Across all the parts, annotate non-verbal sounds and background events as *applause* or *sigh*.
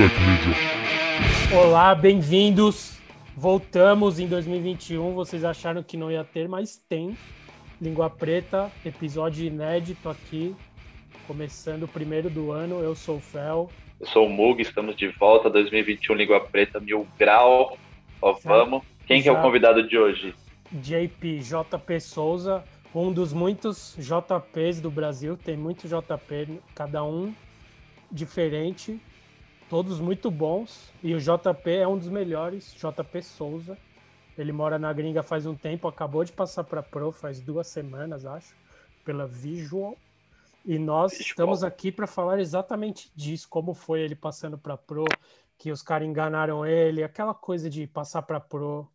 Black Media. Olá, bem-vindos. Voltamos em 2021. Vocês acharam que não ia ter, mas tem. Língua Preta, episódio inédito aqui, começando o primeiro do ano. Eu sou o Fel. Eu sou o Mug, estamos de volta 2021 Língua Preta Mil Grau. Ó, vamos. Quem que é o convidado de hoje? JP, JP Souza, um dos muitos JPs do Brasil. Tem muito JP, cada um diferente todos muito bons. E o JP é um dos melhores, JP Souza. Ele mora na gringa faz um tempo, acabou de passar para Pro faz duas semanas, acho, pela Visual. E nós Visual. estamos aqui para falar exatamente disso, como foi ele passando para Pro, que os caras enganaram ele, aquela coisa de passar para Pro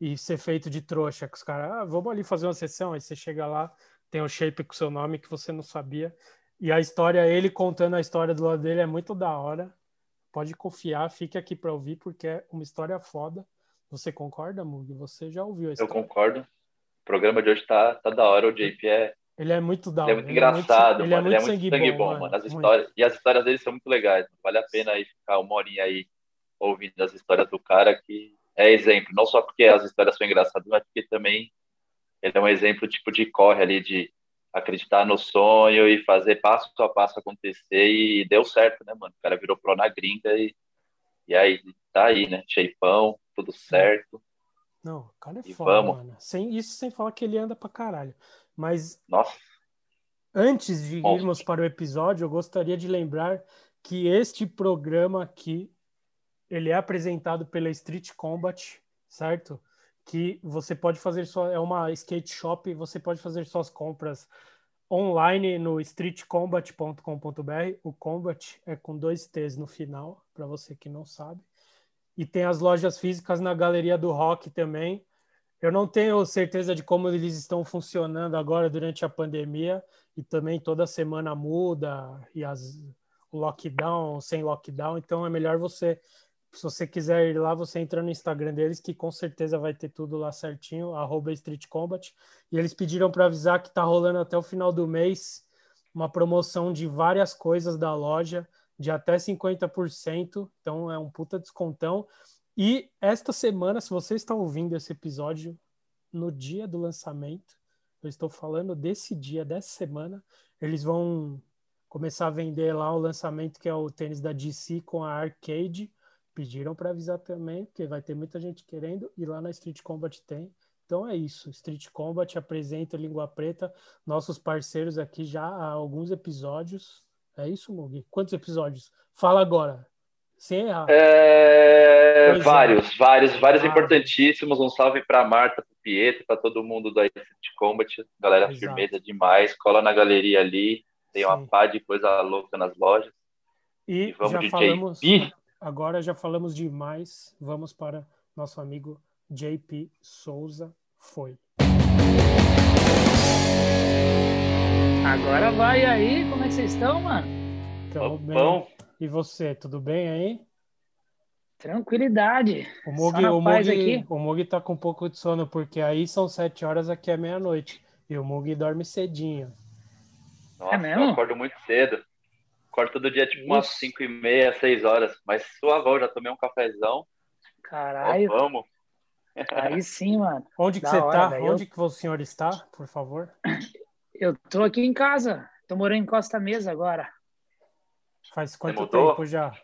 e ser feito de trouxa, que os caras, ah, vamos ali fazer uma sessão, aí você chega lá, tem um shape com seu nome que você não sabia. E a história, ele contando a história do lado dele é muito da hora pode confiar, fique aqui para ouvir, porque é uma história foda. Você concorda, Mug? Você já ouviu a história? Eu concordo. O programa de hoje tá, tá da hora. O JP é. Ele é muito da hora. Ele é muito engraçado, ele é muito, ele é muito sangue, sangue bom, bom, mano. As histórias, e as histórias dele são muito legais. Vale a pena aí ficar uma horinha aí ouvindo as histórias do cara que é exemplo. Não só porque as histórias são engraçadas, mas porque também ele é um exemplo tipo de corre ali, de acreditar no sonho e fazer passo a passo acontecer e deu certo, né, mano? O cara virou pro na gringa e, e aí tá aí, né? Cheipão, tudo certo. Não, o cara é e foda, vamos. mano. Sem, isso sem falar que ele anda pra caralho. Mas. Nossa. Antes de Nossa. irmos para o episódio, eu gostaria de lembrar que este programa aqui ele é apresentado pela Street Combat, certo? Que você pode fazer só é uma skate shop, você pode fazer suas compras online no streetcombat.com.br. O combat é com dois T's no final, para você que não sabe. E tem as lojas físicas na Galeria do Rock também. Eu não tenho certeza de como eles estão funcionando agora durante a pandemia e também toda semana muda e as o lockdown, sem lockdown, então é melhor você se você quiser ir lá, você entra no Instagram deles, que com certeza vai ter tudo lá certinho, arroba Street Combat. E eles pediram para avisar que tá rolando até o final do mês uma promoção de várias coisas da loja, de até 50%. Então é um puta descontão. E esta semana, se você está ouvindo esse episódio no dia do lançamento, eu estou falando desse dia, dessa semana, eles vão começar a vender lá o lançamento que é o tênis da DC com a Arcade pediram para avisar também, porque vai ter muita gente querendo, e lá na Street Combat tem. Então é isso, Street Combat apresenta Língua Preta, nossos parceiros aqui já há alguns episódios. É isso, Mugi? Quantos episódios? Fala agora, sem errar. É... é. Vários, vários, vários ah. importantíssimos. Um salve para Marta, para Pietro, para todo mundo da Street Combat. Galera Exato. firmeza demais. Cola na galeria ali, tem Sim. uma pá de coisa louca nas lojas. E, e vamos já de falamos... Agora já falamos demais. Vamos para nosso amigo JP Souza. Foi. Agora vai aí. Como é que vocês estão, mano? Tamo bem. Bom. E você, tudo bem aí? Tranquilidade. O Mug, o, Mug, o Mug tá com um pouco de sono, porque aí são sete horas, aqui é meia-noite. E o Mug dorme cedinho. Nossa, é mesmo? eu acordo muito cedo. Acordo todo dia, tipo, umas 5 e meia, 6 horas. Mas suavão, já tomei um cafezão. Caralho. Ó, vamos. Aí sim, mano. Onde que da você hora, tá? Véio. Onde que o senhor está, por favor? Eu tô aqui em casa. Tô morando em Costa Mesa agora. Faz quanto tempo já?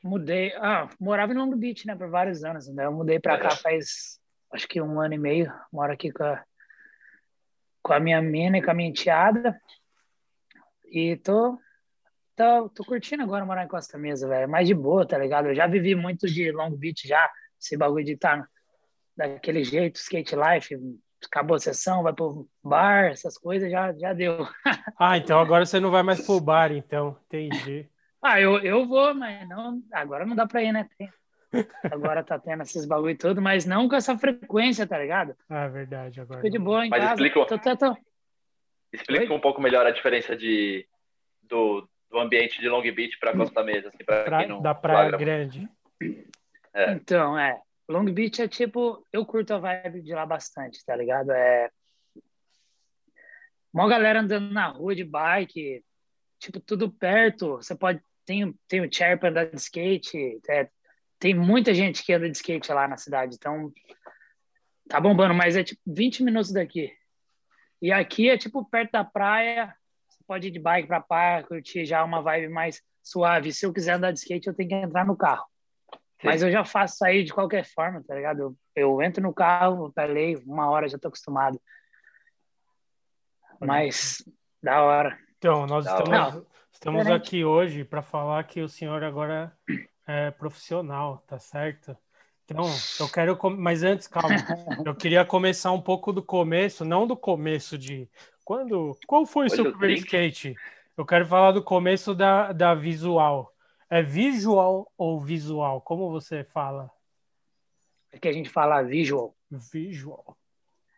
Mudei. Ah, morava em Long Beach, né, por vários anos. Né? Eu mudei pra é. cá faz, acho que um ano e meio. Moro aqui com a, com a minha mina e com a minha enteada. E tô tô, tô curtindo agora morar em Costa Mesa, velho. Mais de boa, tá ligado? Eu já vivi muito de Long Beach já, esse bagulho de estar tá daquele jeito, skate life, acabou a sessão, vai pro bar, essas coisas, já, já deu. *laughs* ah, então agora você não vai mais pro bar, então, entendi. ah, eu, eu vou, mas não, agora não dá pra ir, né? Tem, agora tá tendo esses bagulho todo, mas não com essa frequência, tá ligado? Ah, verdade, agora. Fico de boa em mas casa. Explica, tô, tô, tô. explica um pouco melhor a diferença de, do, do ambiente de Long Beach para Costa Mesa, assim, não da praia grande. É. Então, é, Long Beach é tipo, eu curto a vibe de lá bastante, tá ligado? É uma galera andando na rua de bike, tipo, tudo perto. Você pode tem, tem o chair para andar de skate, é, tem muita gente que anda de skate lá na cidade, então tá bombando, mas é tipo 20 minutos daqui. E aqui é tipo perto da praia, pode ir de bike pra praia, curtir já uma vibe mais suave. Se eu quiser andar de skate, eu tenho que entrar no carro. Sim. Mas eu já faço sair de qualquer forma, tá ligado? Eu, eu entro no carro, pelei, uma hora já tô acostumado. Mas, da hora. Então, nós da estamos, hora. estamos aqui hoje para falar que o senhor agora é profissional, tá certo? Então, eu quero. Mas antes, calma. *laughs* Eu queria começar um pouco do começo, não do começo de. Quando. Qual foi o seu primeiro skate? Eu quero falar do começo da, da visual. É visual ou visual? Como você fala? É que a gente fala visual. Visual.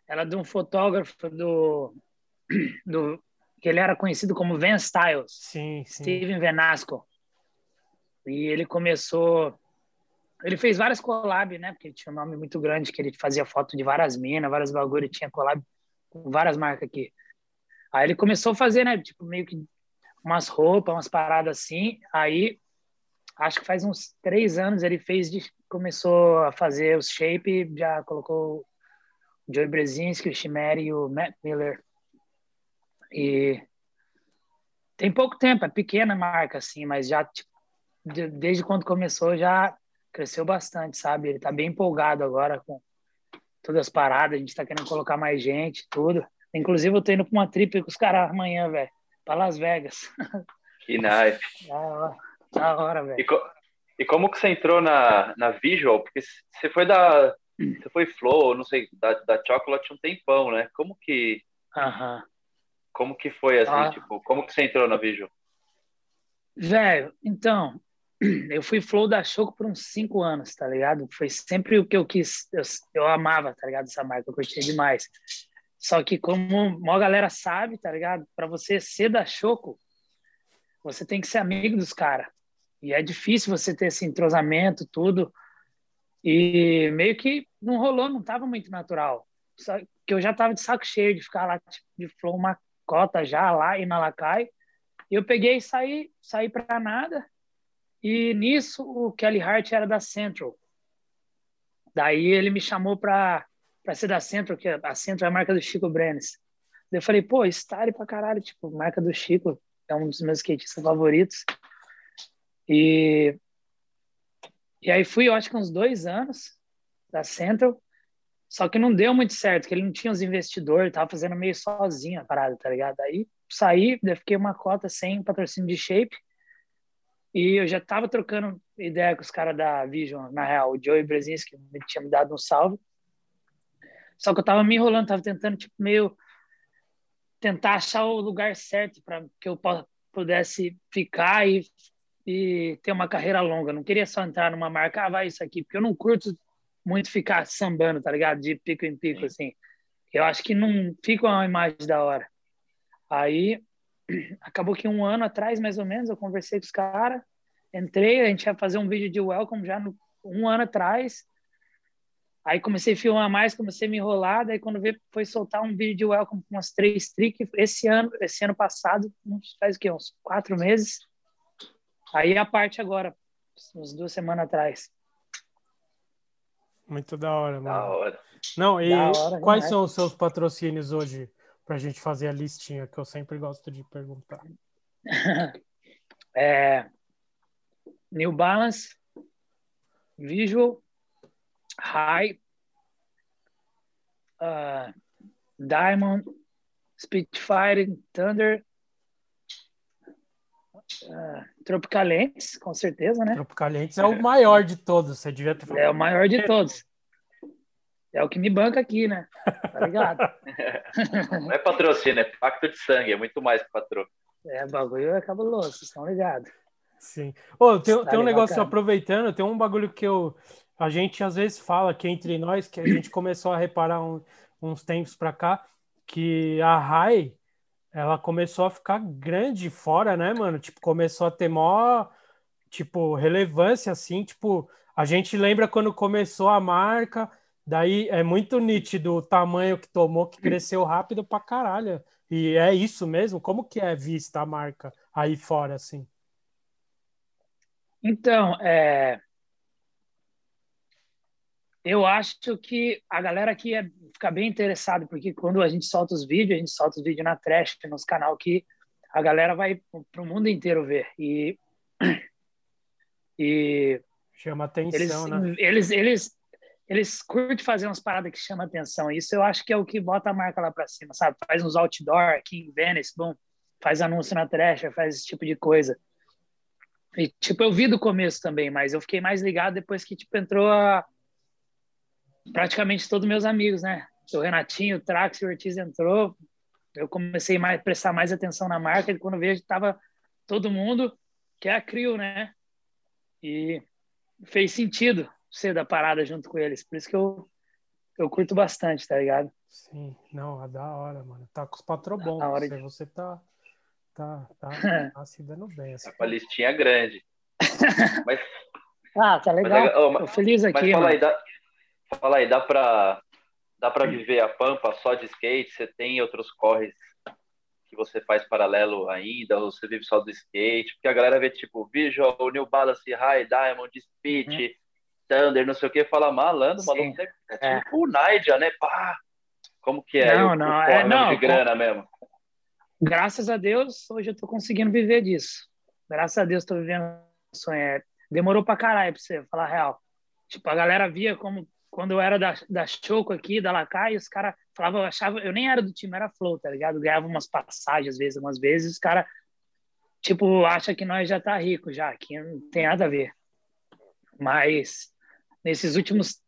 Ela é de um fotógrafo do. do que ele era conhecido como Van Styles. Sim, sim. Steven Venasco. E ele começou ele fez várias collabs, né? Porque ele tinha um nome muito grande, que ele fazia foto de várias minas, várias bagulho, tinha collab com várias marcas aqui. Aí ele começou a fazer, né? Tipo, meio que umas roupas, umas paradas assim. Aí, acho que faz uns três anos ele fez, começou a fazer os shape, já colocou o Joey Brzezinski, o Chimeri e o Matt Miller. E tem pouco tempo, é pequena marca, assim, mas já, tipo, desde quando começou, já cresceu bastante, sabe? Ele tá bem empolgado agora com todas as paradas, a gente tá querendo colocar mais gente, tudo. Inclusive, eu tô indo pra uma trip com os caras amanhã, velho, pra Las Vegas. Que nice. *laughs* Da hora, da hora velho. E, co e, como que você entrou na, na Visual? Porque você foi da... Você foi Flow, não sei, da, da Chocolate um tempão, né? Como que... Aham. Uh -huh. Como que foi, assim, ah. tipo, como que você entrou na Visual? Velho, então, *clears throat* eu fui flow da Choco por uns cinco anos, tá ligado? Foi sempre o que eu quis, eu, eu amava, tá ligado? Essa marca, eu curtia demais. Só que como a galera sabe, tá ligado? Para você ser da Choco, você tem que ser amigo dos caras. E é difícil você ter esse entrosamento, tudo. E meio que não rolou, não tava muito natural. Só que eu já tava de saco cheio de ficar lá tipo, de flow uma cota já lá e na Lacai. E eu peguei e saí, saí para nada e nisso o Kelly Hart era da Central. Daí ele me chamou para para ser da Central, que a Central é a marca do Chico Brenes. Eu falei, pô, Stare pra caralho, tipo, marca do Chico, é um dos meus skatistas favoritos. E, e aí fui, eu acho que uns dois anos da Central, só que não deu muito certo, que ele não tinha os investidores, tava fazendo meio sozinho a parada, tá ligado? Aí saí, fiquei uma cota sem patrocínio de shape, e eu já estava trocando ideia com os caras da Vision, na real, o Joey Brzezinski me tinha me dado um salve. Só que eu estava me enrolando, estava tentando tipo meio tentar achar o lugar certo para que eu pudesse ficar e, e ter uma carreira longa. Não queria só entrar numa marca, ah, vai isso aqui, porque eu não curto muito ficar sambando, tá ligado? De pico em pico, assim. Eu acho que não fica uma imagem da hora. Aí *clears throat* acabou que um ano atrás, mais ou menos, eu conversei com os caras, entrei, a gente ia fazer um vídeo de welcome já no, um ano atrás. Aí comecei a filmar mais, comecei a me enrolar, daí quando veio, foi soltar um vídeo de welcome com umas três tricks, esse ano, esse ano passado, faz o quê? Uns quatro meses. Aí a parte agora, uns duas semanas atrás. Muito da hora, mano. Da hora. Não, e hora, quais são os seus patrocínios hoje? para a gente fazer a listinha que eu sempre gosto de perguntar. *laughs* é, New Balance, Visual, High, uh, Diamond, Spitfire, Thunder, uh, Tropicalentes, com certeza, né? Tropicalentes é o maior de todos, você devia ter falado. É o maior de todos. É o que me banca aqui, né? Tá ligado? *laughs* Não é patrocínio, é pacto de sangue, é muito mais que patrocínio. É, bagulho é cabuloso, vocês estão ligados. Sim. Oh, tem, tá tem um negócio aproveitando, tem um bagulho que eu, a gente às vezes fala que entre nós, que a *clears throat* gente começou a reparar um, uns tempos para cá, que a Rai, ela começou a ficar grande fora, né, mano? Tipo, começou a ter maior, tipo, relevância, assim, tipo, a gente lembra quando começou a marca, Daí é muito nítido o tamanho que tomou, que cresceu rápido pra caralho. E é isso mesmo? Como que é vista a marca aí fora, assim? Então, é... eu acho que a galera aqui é, fica bem interessada, porque quando a gente solta os vídeos, a gente solta os vídeos na Trash, nos canal que a galera vai para o mundo inteiro ver. E, e chama atenção, eles, né? Eles, eles, eles curtem fazer umas paradas que chamam atenção. Isso eu acho que é o que bota a marca lá para cima, sabe? Faz uns outdoor aqui em Venice, bom, faz anúncio na Trash, faz esse tipo de coisa. E, tipo, eu vi do começo também, mas eu fiquei mais ligado depois que, tipo, entrou a... praticamente todos meus amigos, né? O Renatinho, o Trax o Ortiz entrou, eu comecei a prestar mais atenção na marca e quando vejo estava todo mundo que é a Crio, né? E fez sentido ser da parada junto com eles. Por isso que eu, eu curto bastante, tá ligado? Sim, não, é da hora, mano. Tá com os patrão bons. Você, de... você tá, tá, tá, *laughs* tá se dando bem. Assim. Tá com a listinha grande. *laughs* mas, ah, tá legal. Mas, oh, Tô feliz aqui. Mas fala aí, dá, fala aí, dá pra dá para viver a Pampa só de skate? Você tem outros corres que você faz paralelo ainda? Ou você vive só do skate? Porque a galera vê, tipo, Visual, New Balance, High, Diamond, Speed, uhum. Thunder, não sei o que, fala malando, maluco é, é tipo o Naija, né? Pá! Como que é? Não, não, é, não. De grana mesmo. Graças a Deus, hoje eu tô conseguindo viver disso. Graças a Deus, tô vivendo sonho. É, demorou pra caralho pra você falar a real. Tipo, a galera via como quando eu era da, da Choco aqui, da Lacai, os caras falavam, eu achava, eu nem era do time, era flow, tá ligado? ganhava umas passagens, às vezes, umas vezes, os caras, tipo, acha que nós já tá rico já, que não tem nada a ver. Mas, nesses últimos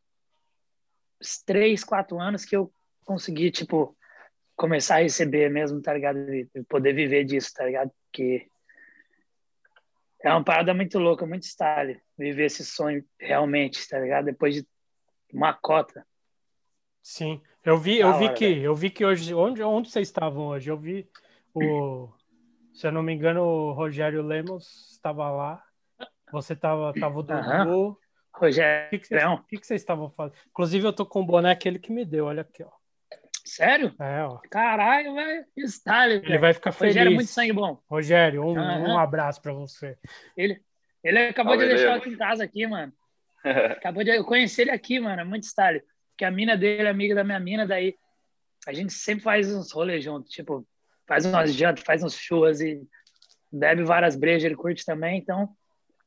três, quatro anos que eu consegui, tipo, começar a receber mesmo, tá ligado? E poder viver disso, tá ligado? Que é uma parada muito louca, muito style, viver esse sonho realmente, tá ligado? Depois de uma cota. Sim, eu vi, eu vi que, eu vi que hoje, onde, onde vocês estavam hoje? Eu vi o, se eu não me engano, o Rogério Lemos estava lá. Você estava, tava o Dudu. Rogério, o que, que, vocês, que, que estavam fazendo? Inclusive, eu tô com o boné aquele que me deu, olha aqui, ó. Sério? É, ó. Caralho, velho. Style, Ele vai ficar feliz. Rogério é muito sangue bom. Rogério, um, uhum. um abraço para você. Ele, ele acabou de deixar aqui em casa aqui, mano. Acabou de eu conhecer ele aqui, mano, é muito style. Porque a mina dele é amiga da minha mina, daí a gente sempre faz uns rolês juntos, tipo, faz umas jantas, faz uns churras e bebe várias brejas, ele curte também, então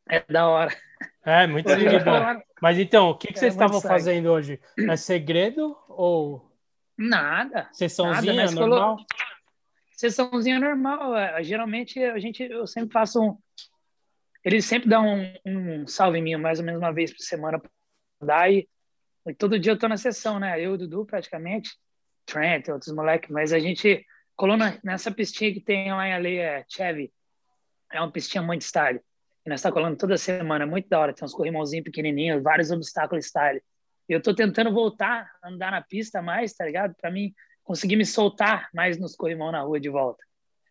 é da hora. É, muito bom. Mas então, o que, que é vocês estavam fazendo hoje? É segredo ou. Nada. Sessãozinha nada, normal? Falou... Sessãozinha normal. É, geralmente a gente, eu sempre faço um, ele sempre dá um, um salve em mim, mais ou menos uma vez por semana para e, todo dia eu tô na sessão, né? Eu Dudu praticamente, Trent, outros moleques, mas a gente colou na, nessa pistinha que tem lá em Ale, é Chevy, é uma pistinha muito style. E nós tá colando toda semana, muito da hora, tem uns corrimãozinhos pequenininhos, vários obstáculos style. Eu tô tentando voltar a andar na pista mais, tá ligado? Para mim conseguir me soltar mais nos corrimão na rua de volta.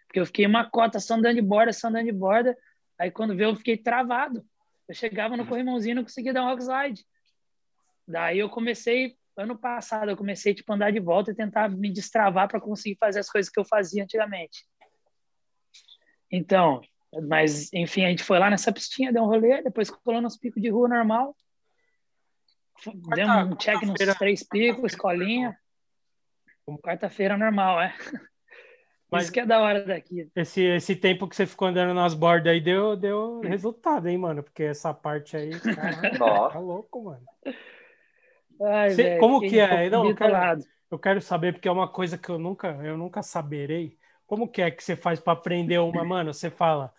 Porque eu fiquei uma cota só andando de borda, só andando de borda, Aí quando veio eu fiquei travado. Eu chegava no corrimãozinho e não conseguia dar um slide. Daí eu comecei, ano passado, eu comecei tipo, a andar de volta e tentar me destravar para conseguir fazer as coisas que eu fazia antigamente. Então, mas enfim, a gente foi lá nessa pistinha, deu um rolê, depois colou nos picos de rua normal. Deu um check nos três picos, escolinha. Quarta-feira normal, é. *laughs* Mas Isso que é da hora daqui. Esse, esse tempo que você ficou andando nas bordas aí deu, deu resultado, hein, mano? Porque essa parte aí, *laughs* caralho, tá louco, mano. Ai, você, véio, como que é? Não, eu, quero, eu quero saber, porque é uma coisa que eu nunca, eu nunca saberei. Como que é que você faz para aprender uma, mano? Você fala,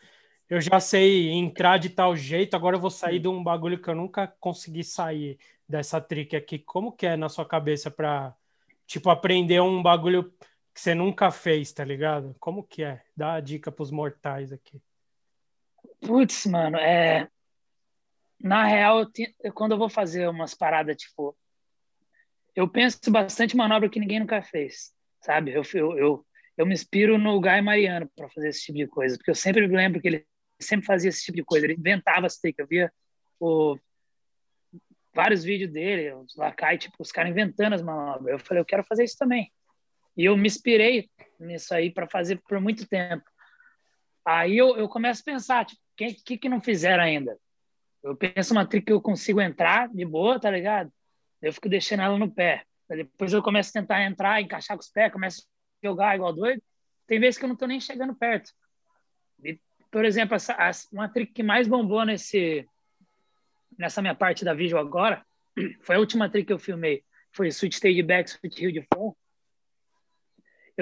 eu já sei entrar de tal jeito, agora eu vou sair de um bagulho que eu nunca consegui sair dessa trick aqui. Como que é na sua cabeça para tipo aprender um bagulho que você nunca fez, tá ligado? Como que é? Dá a dica pros mortais aqui. Putz, mano, é. Na real, eu te... quando eu vou fazer umas paradas, tipo. Eu penso bastante manobra que ninguém nunca fez, sabe? Eu, eu, eu, eu me inspiro no Guy Mariano para fazer esse tipo de coisa, porque eu sempre lembro que ele sempre fazia esse tipo de coisa, ele inventava as tricks. Eu via o... vários vídeos dele, os Lacai, tipo, os caras inventando as manobras. Eu falei, eu quero fazer isso também. E eu me inspirei nisso aí para fazer por muito tempo. Aí eu, eu começo a pensar, tipo, quem que, que não fizeram ainda? Eu penso uma trick que eu consigo entrar de boa, tá ligado? Eu fico deixando ela no pé. Depois eu começo a tentar entrar, encaixar com os pés, começo a jogar igual doido. Tem vezes que eu não tô nem chegando perto. E, por exemplo, essa, uma trick que mais bombou nesse, nessa minha parte da vídeo agora *clears throat* foi a última trick que eu filmei. Foi Switch Stage Back, Switch Hill de Front.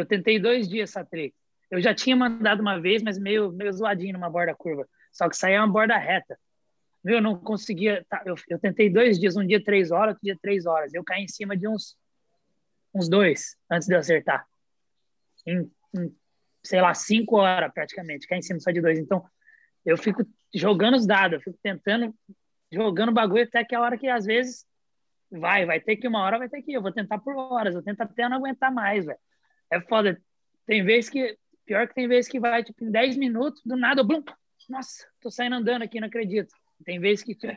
Eu tentei dois dias essa trick. Eu já tinha mandado uma vez, mas meio, meio zoadinho numa borda curva. Só que saía uma borda reta. Eu não conseguia. Tá, eu, eu tentei dois dias, um dia três horas, outro dia três horas. Eu caí em cima de uns, uns dois antes de eu acertar. Em, em sei lá, cinco horas praticamente, caí em cima só de dois. Então, eu fico jogando os dados, eu fico tentando, jogando bagulho até que a hora que às vezes vai, vai ter que uma hora, vai ter que ir. Eu vou tentar por horas, eu tento até não aguentar mais, velho. É foda. Tem vezes que, pior que tem vezes que vai, tipo, em 10 minutos, do nada, blum, nossa, tô saindo andando aqui, não acredito. Tem vezes que, tipo,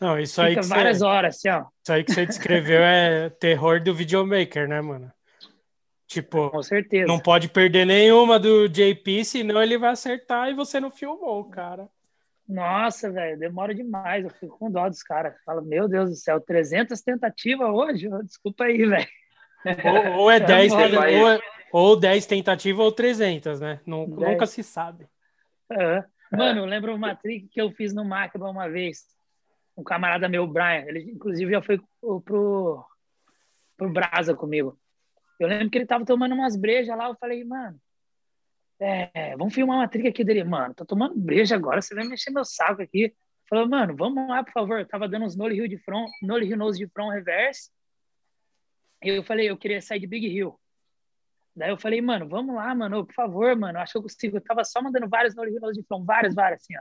não, isso aí Fica várias você, horas, assim, ó. Isso aí que você descreveu é *laughs* terror do videomaker, né, mano? Tipo, com certeza. Não pode perder nenhuma do JP, senão ele vai acertar e você não filmou, cara. Nossa, velho, demora demais. Eu fico com dó dos caras. Falo, meu Deus do céu, 300 tentativas hoje? Desculpa aí, velho. Ou, ou, é *laughs* 10, ou, é, ou 10 tentativas ou 300, né? Não, nunca se sabe. Uhum. Mano, eu lembro uma trick que eu fiz no Macba uma vez. Um camarada meu, Brian, ele inclusive já foi pro, pro Brasa comigo. Eu lembro que ele tava tomando umas brejas lá, eu falei, mano, é, vamos filmar uma trick aqui dele. Mano, tô tomando breja agora, você vai mexer meu saco aqui. Falou, mano, vamos lá, por favor. Eu tava dando uns Nolly Hill de front, Nolly Hill nose de front reverse. Eu falei, eu queria sair de Big Hill. Daí eu falei, mano, vamos lá, mano, por favor, mano, acho que eu consigo. Eu tava só mandando vários Nolly Hill nose de front, vários, vários, assim, ó.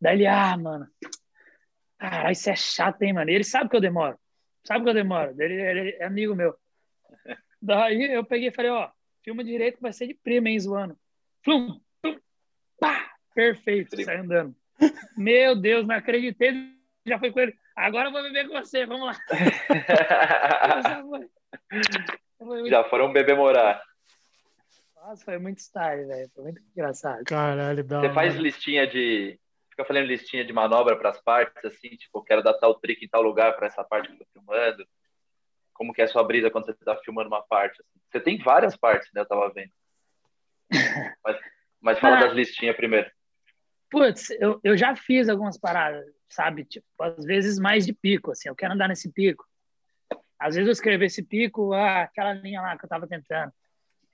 Daí ele, ah, mano, caralho, isso é chato, hein, mano. E ele sabe que eu demoro. Sabe que eu demoro. Ele, ele é amigo meu. Daí eu peguei e falei, ó, filma direito vai ser de prima, hein, zoando. Flum, flum, pá, perfeito, sai andando. Meu Deus, não acreditei, já foi com ele. Agora eu vou beber com você, vamos lá. *laughs* já foram beber morar. Nossa, foi muito style, velho. Foi muito engraçado. Caralho, dá Você faz listinha de. Fica fazendo listinha de manobra para as partes, assim, tipo, quero dar tal trick em tal lugar para essa parte que eu tô filmando como que é a sua brisa quando você está filmando uma parte? Assim. Você tem várias partes, né? Eu tava vendo. *laughs* Mas, mas fala ah, das listinhas primeiro. Putz, eu, eu já fiz algumas paradas, sabe? Tipo, às vezes mais de pico, assim. Eu quero andar nesse pico. Às vezes eu escrevo esse pico, ah, aquela linha lá que eu tava tentando.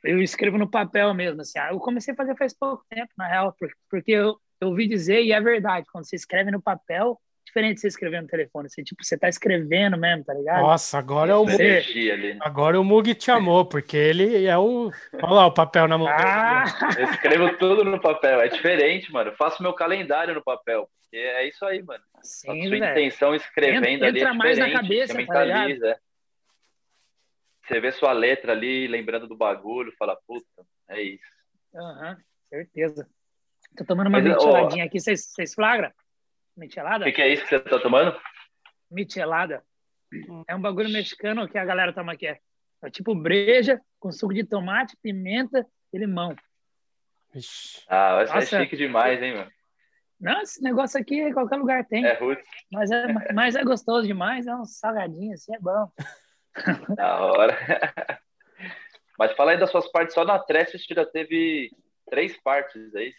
Eu escrevo no papel mesmo, assim. Ah, eu comecei a fazer faz pouco tempo, na real, porque eu, eu ouvi dizer, e é verdade, quando você escreve no papel, diferente de você escrever no telefone. Você, tipo, você tá escrevendo mesmo, tá ligado? Nossa, agora é o Mug. Né? Agora o Mug te amou, porque ele é o. Olha lá o papel na mão. Ah. Eu escrevo tudo no papel. É diferente, mano. Eu faço meu calendário no papel. Porque é isso aí, mano. Sim, a sua intenção escrevendo entra, ali. É entra é mais na cabeça, você tá mentaliza. Tá você vê sua letra ali, lembrando do bagulho, fala, puta, é isso. Aham, uhum, certeza. Tô tomando uma ventiladinha aqui, vocês flagram? Michelada? O que, que, é isso que você tá tomando? Michelada. É um bagulho mexicano que a galera toma aqui. É, é tipo breja com suco de tomate, pimenta e limão. Ah, vai ser Nossa, chique demais, hein, mano? Não, esse negócio aqui em qualquer lugar tem. É ruim. Mas é, mas é gostoso demais, é um salgadinho assim, é bom. *laughs* Da hora. Mas fala aí das suas partes, só na Trash você já teve três partes, é isso?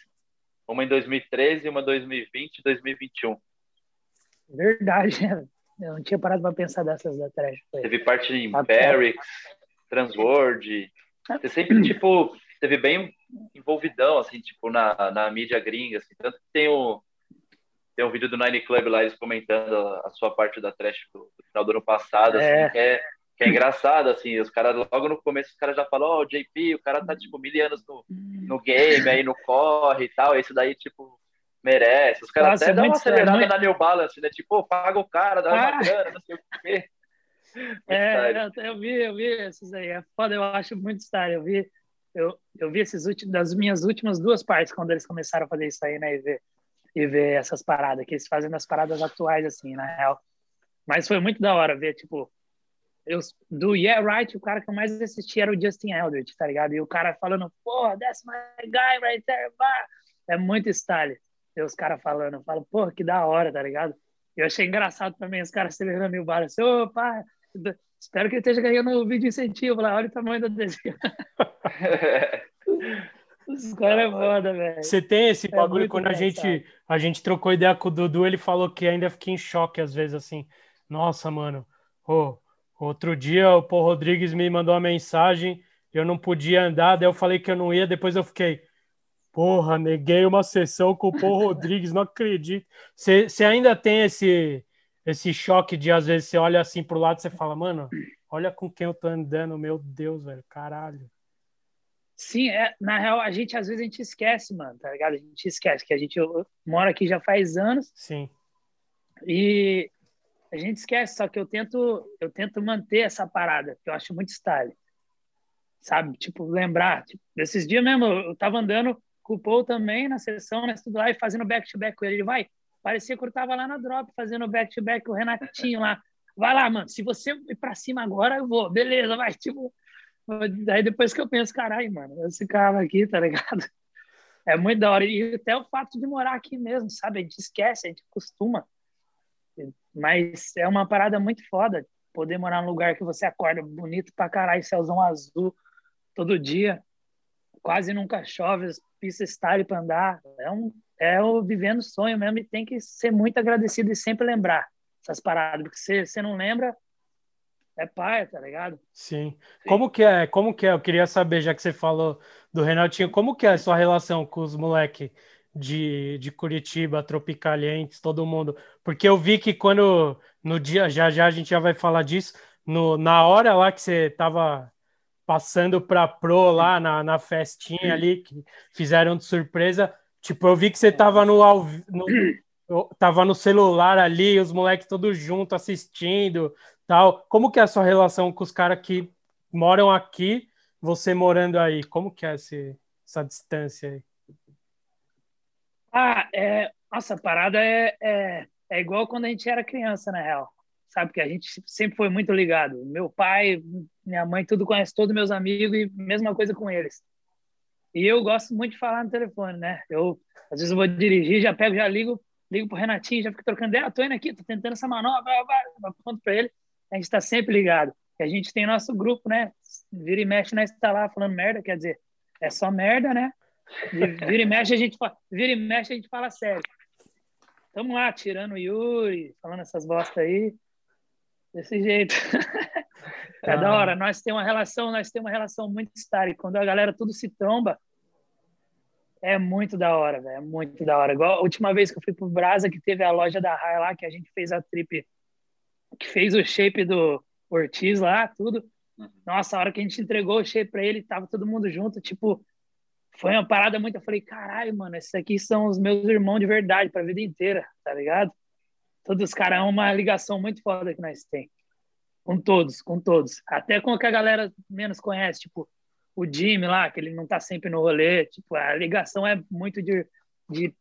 Uma em 2013, uma em 2020 e 2021. Verdade, eu não tinha parado para pensar dessas da trash. Teve parte em Barracks, Transworld. Você sempre, tipo, teve bem envolvidão, assim, tipo, na, na mídia gringa, assim. Tanto que tem o, tem um vídeo do Nine Club lá, eles comentando a, sua parte da trash do, do, final do ano passado, assim, é. que é que é engraçado, assim, os caras, logo no começo, os caras já falam, ó, oh, o JP, o cara tá, tipo, mil anos no, no game, aí no corre e tal, esse daí, tipo, merece. Os caras até dão uma acelerada muito... na New Balance, né? Tipo, oh, paga o cara, dá uma ah. grana, não sei o quê. *laughs* É, eu, eu, vi, eu vi esses aí, é foda, eu acho muito style, eu vi, eu, eu vi esses últimos, das minhas últimas duas partes, quando eles começaram a fazer isso aí, né, e ver, e ver essas paradas, que eles fazem as paradas atuais, assim, na real. Mas foi muito da hora ver, tipo, eu, do Yeah Right, o cara que eu mais assisti era o Justin Eldridge, tá ligado? E o cara falando, porra, that's my guy right there, bah. é muito style. ver os caras falando. Eu falo, porra, que da hora, tá ligado? Eu achei engraçado também os caras celebrando mil balas. Assim, opa, espero que ele esteja ganhando o um vídeo incentivo lá. Olha o tamanho do adesivo. *laughs* Os caras é foda, velho. Você tem esse é bagulho quando a gente, a gente trocou ideia com o Dudu, ele falou que ainda fica em choque às vezes, assim. Nossa, mano. Oh, outro dia o Paul Rodrigues me mandou uma mensagem, eu não podia andar, daí eu falei que eu não ia, depois eu fiquei. Porra, neguei uma sessão com o Paul Rodrigues, não acredito. Você ainda tem esse, esse choque de às vezes você olha assim pro lado e você fala, mano, olha com quem eu tô andando, meu Deus, velho, caralho. Sim, é, na real, a gente às vezes a gente esquece, mano, tá ligado? A gente esquece que a gente mora aqui já faz anos. Sim. E a gente esquece, só que eu tento, eu tento manter essa parada, que eu acho muito style. Sabe? Tipo, lembrar. Tipo, esses dias mesmo, eu tava andando com o Paul também na sessão, né? Tudo lá e fazendo back-to-back -back com ele. Ele vai. Parecia que eu tava lá na drop fazendo back-to-back -back com o Renatinho lá. Vai lá, mano. Se você ir pra cima agora, eu vou. Beleza, vai. Tipo, Daí depois que eu penso, caralho, mano, esse cara aqui, tá ligado? É muito da hora. E até o fato de morar aqui mesmo, sabe? A gente esquece, a gente costuma. Mas é uma parada muito foda poder morar num lugar que você acorda bonito pra caralho, céuzão azul todo dia. Quase nunca chove, pista style pra andar. É, um, é o vivendo sonho mesmo e tem que ser muito agradecido e sempre lembrar essas paradas, porque você, você não lembra, é pai, tá ligado? Sim. Sim. Como que é? Como que é? Eu queria saber, já que você falou do Renatinho, como que é a sua relação com os moleques de, de Curitiba, Tropicalientes, todo mundo? Porque eu vi que quando no dia, já já a gente já vai falar disso, no, na hora lá que você tava passando para pro lá na, na festinha ali que fizeram de surpresa, tipo, eu vi que você tava no, no tava no celular ali, os moleques todos juntos assistindo, tal. Como que é a sua relação com os caras que moram aqui, você morando aí? Como que é esse, essa distância aí? Ah, é, nossa, a parada é, é, é igual quando a gente era criança, na real. Sabe que a gente sempre foi muito ligado. Meu pai, minha mãe, tudo conhece todos meus amigos e mesma coisa com eles. E eu gosto muito de falar no telefone, né? Eu, às vezes eu vou dirigir, já pego, já ligo, ligo pro Renatinho, já fico trocando ideia, ah, tô indo aqui, tô tentando essa manobra, vai, conto para ele a gente está sempre ligado. E a gente tem nosso grupo, né? Vira e mexe, nós está lá falando merda, quer dizer, é só merda, né? Vira e mexe, a gente fala, vira e mexe, a gente fala sério. Tamo lá, tirando o Yuri, falando essas bosta aí. Desse jeito. *laughs* é ah. da hora. Nós temos uma relação, nós temos uma relação muito estável. Quando a galera tudo se tromba, é muito da hora, velho. É muito da hora. Igual a última vez que eu fui pro Brasa, que teve a loja da Rai lá, que a gente fez a trip que fez o shape do Ortiz lá, tudo. Uhum. Nossa, a hora que a gente entregou o shape para ele, tava todo mundo junto, tipo, foi uma parada muito. Eu falei, caralho, mano, esses aqui são os meus irmãos de verdade para a vida inteira, tá ligado? Todos os caras é uma ligação muito foda que nós tem. Com todos, com todos. Até com o que a galera menos conhece, tipo, o Jimmy lá, que ele não tá sempre no rolê. Tipo, a ligação é muito de, de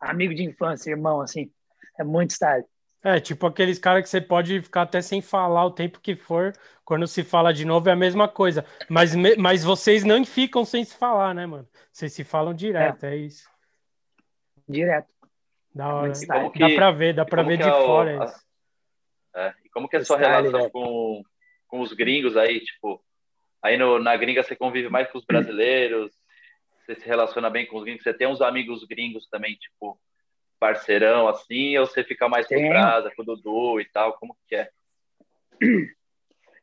amigo de infância, irmão, assim. É muito style. É, tipo aqueles caras que você pode ficar até sem falar o tempo que for, quando se fala de novo é a mesma coisa. Mas, mas vocês não ficam sem se falar, né, mano? Vocês se falam direto, é, é isso. Direto. Da hora. Que, dá pra ver, dá pra ver de é fora. isso. É, e como que é a sua relação com, com os gringos aí, tipo, aí no, na gringa você convive mais com os brasileiros, você se relaciona bem com os gringos, você tem uns amigos gringos também, tipo, parceirão assim, ou você fica mais com o Brasa, com o Dudu e tal? Como que é?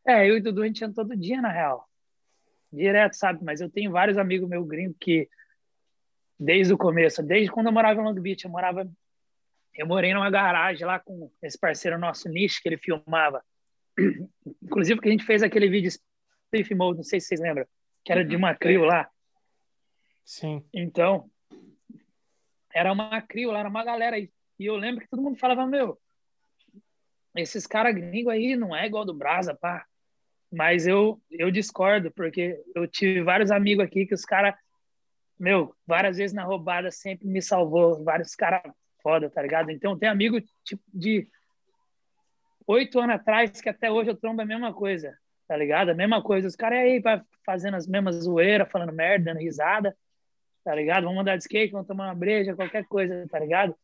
É, eu e o Dudu a gente anda todo dia, na real. Direto, sabe? Mas eu tenho vários amigos meu gringo que, desde o começo, desde quando eu morava em Long Beach, eu morava. Eu morei numa garagem lá com esse parceiro nosso, Nish, que ele filmava. Inclusive, que a gente fez aquele vídeo Safe Mode, não sei se vocês lembram, que era de uma uhum. crio lá. Sim. Então, era uma crio lá, era uma galera. E eu lembro que todo mundo falava, meu, esses caras gringos aí não é igual do Brasa, pá. Mas eu, eu discordo, porque eu tive vários amigos aqui que os caras, meu, várias vezes na roubada sempre me salvou, vários caras foda, tá ligado? Então tem amigo tipo de oito anos atrás que até hoje eu trombo a mesma coisa, tá ligado? A mesma coisa. Os caras aí fazendo as mesmas zoeiras, falando merda, dando risada. Tá ligado? Vamos andar de skate, vamos tomar uma breja, qualquer coisa, tá ligado?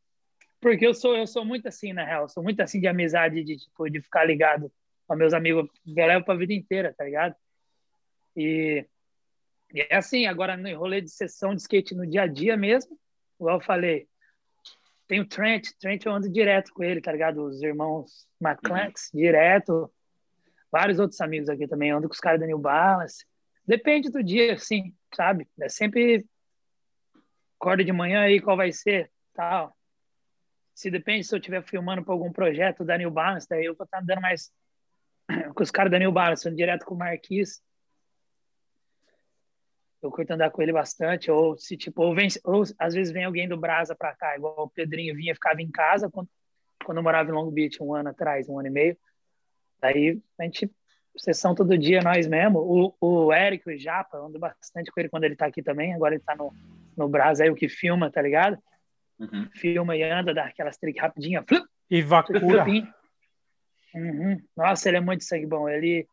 Porque eu sou, eu sou muito assim, na real. Sou muito assim de amizade, de, tipo, de ficar ligado aos meus amigos. Eu levo pra vida inteira, tá ligado? E, e é assim, agora no rolê de sessão de skate no dia a dia mesmo, igual eu falei, tem o Trent, Trent eu ando direto com ele, tá ligado? Os irmãos McClanks, uhum. direto. Vários outros amigos aqui também, ando com os caras da New Balance. Depende do dia, assim, sabe? É sempre acorda de manhã aí, qual vai ser, tal. Se depende se eu estiver filmando para algum projeto da New Balance, daí eu vou estar tá dando mais *clears throat* com os caras da New Balance, direto com o Marquis. Eu curto andar com ele bastante, ou se tipo, ou, vem, ou às vezes vem alguém do Brasa para cá, igual o Pedrinho vinha, ficava em casa quando, quando eu morava em Long Beach um ano atrás, um ano e meio. Daí a gente sessão todo dia nós mesmo. O, o Eric, o Japa, ando bastante com ele quando ele tá aqui também. Agora ele tá no, no Brasa aí, o que filma, tá ligado? Uhum. Filma e anda, dá aquelas trick rapidinha. Flup, e vacura. Uhum. Nossa, ele é muito sangue bom. Ele,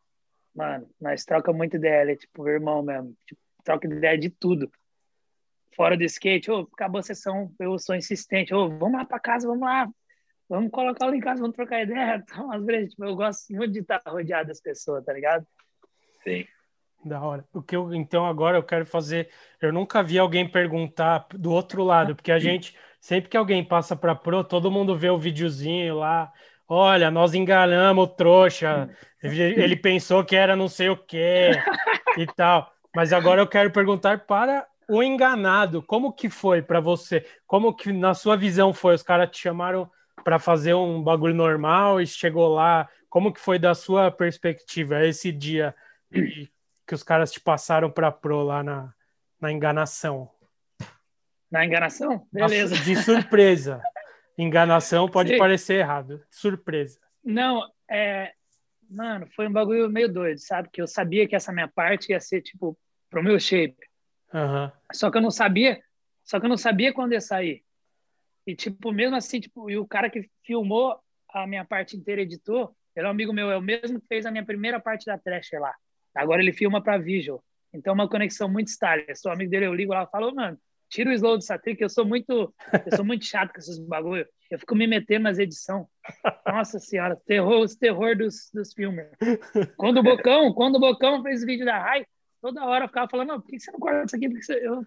mano, nós troca muito ideia. Ele é tipo irmão mesmo. Tipo, troca ideia de tudo. Fora do skate, oh, acabou a sessão, eu sou insistente. Oh, vamos lá pra casa, vamos lá. Vamos colocar lá em casa, vamos trocar ideia. *laughs* Então, vezes, tipo, eu gosto muito de estar rodeado das pessoas, tá ligado? Sim. Da hora. O que eu, então agora eu quero fazer. Eu nunca vi alguém perguntar do outro lado, porque a gente sempre que alguém passa para pro, todo mundo vê o videozinho lá. Olha, nós enganamos o trouxa. Ele pensou que era não sei o que e tal. Mas agora eu quero perguntar para o enganado, como que foi para você? Como que na sua visão foi? Os caras te chamaram para fazer um bagulho normal e chegou lá. Como que foi da sua perspectiva esse dia que os caras te passaram para pro lá na, na enganação? Na enganação? Beleza. De surpresa. *laughs* enganação pode Sim. parecer errado. Surpresa. Não, é. Mano, foi um bagulho meio doido, sabe? Que eu sabia que essa minha parte ia ser, tipo, pro meu shape. Uhum. Só que eu não sabia, só que eu não sabia quando ia sair. E, tipo, mesmo assim, tipo, e o cara que filmou a minha parte inteira, editor, ele é um amigo meu, é o mesmo que fez a minha primeira parte da trash lá. Agora ele filma para Visual. Então, é uma conexão muito. Eu sou amigo dele, eu ligo lá e falo, mano, tira o slow dessa trick, eu sou muito, eu sou muito chato com esses bagulho. Eu fico me metendo nas edições. Nossa senhora, terror, os terror dos, dos filmes. Quando o Bocão, quando o Bocão fez o vídeo da Rai, toda hora eu ficava falando, não, por que você não corta isso aqui? Porque você... eu...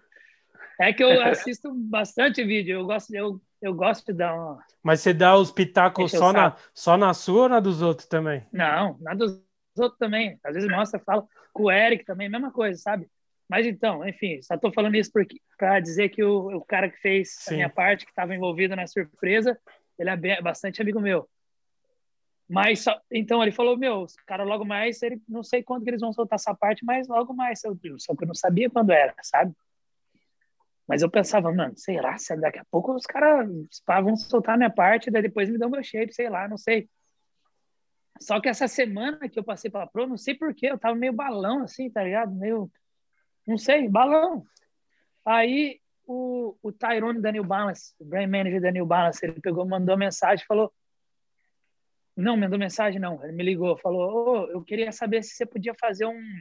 É que eu assisto bastante vídeo, eu gosto, eu, eu gosto de dar uma... Mas você dá os pitacos só na, só na sua ou na dos outros também? Não, na dos outros também. Às vezes mostra, fala com o Eric também, mesma coisa, sabe? Mas então, enfim, só estou falando isso para dizer que o, o cara que fez Sim. a minha parte, que estava envolvido na surpresa, ele é bem, bastante amigo meu. Mas só, então ele falou: Meu, os caras logo mais, ele, não sei quando que eles vão soltar essa parte, mas logo mais, eu, só que eu não sabia quando era, sabe? Mas eu pensava, mano, será? Se daqui a pouco os caras vão soltar a minha parte, daí depois me dão meu shape, sei lá, não sei. Só que essa semana que eu passei pela Pro, não sei porquê, eu tava meio balão, assim, tá ligado? Meio, não sei, balão. Aí o, o Tyrone da New Balance, o brand manager da New Balance, ele pegou, mandou mensagem, falou, não, mandou mensagem não, ele me ligou, falou, oh, eu queria saber se você podia fazer um,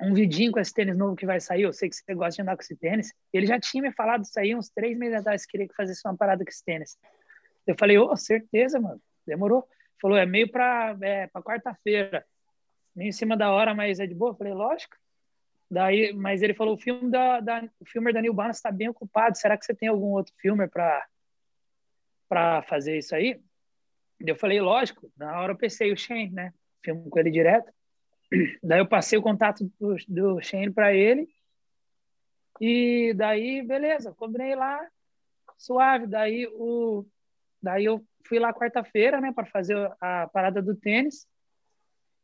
um vidinho com esse tênis novo que vai sair, eu sei que você gosta de andar com esse tênis. Ele já tinha me falado isso aí uns três meses atrás, que queria que fazesse uma parada com esse tênis. Eu falei, ô, oh, certeza, mano, demorou falou, é meio para é, quarta-feira, meio em cima da hora, mas é de boa? Eu falei, lógico. Daí, mas ele falou, o filme da, da o filme da Balance está bem ocupado, será que você tem algum outro filme para para fazer isso aí? Eu falei, lógico. Na hora eu pensei o Shane, né? Filmo com ele direto. *clears throat* Daí eu passei o contato do, do Shane para ele. E daí, beleza, combinei lá, suave. Daí o daí eu fui lá quarta-feira, né, para fazer a parada do tênis.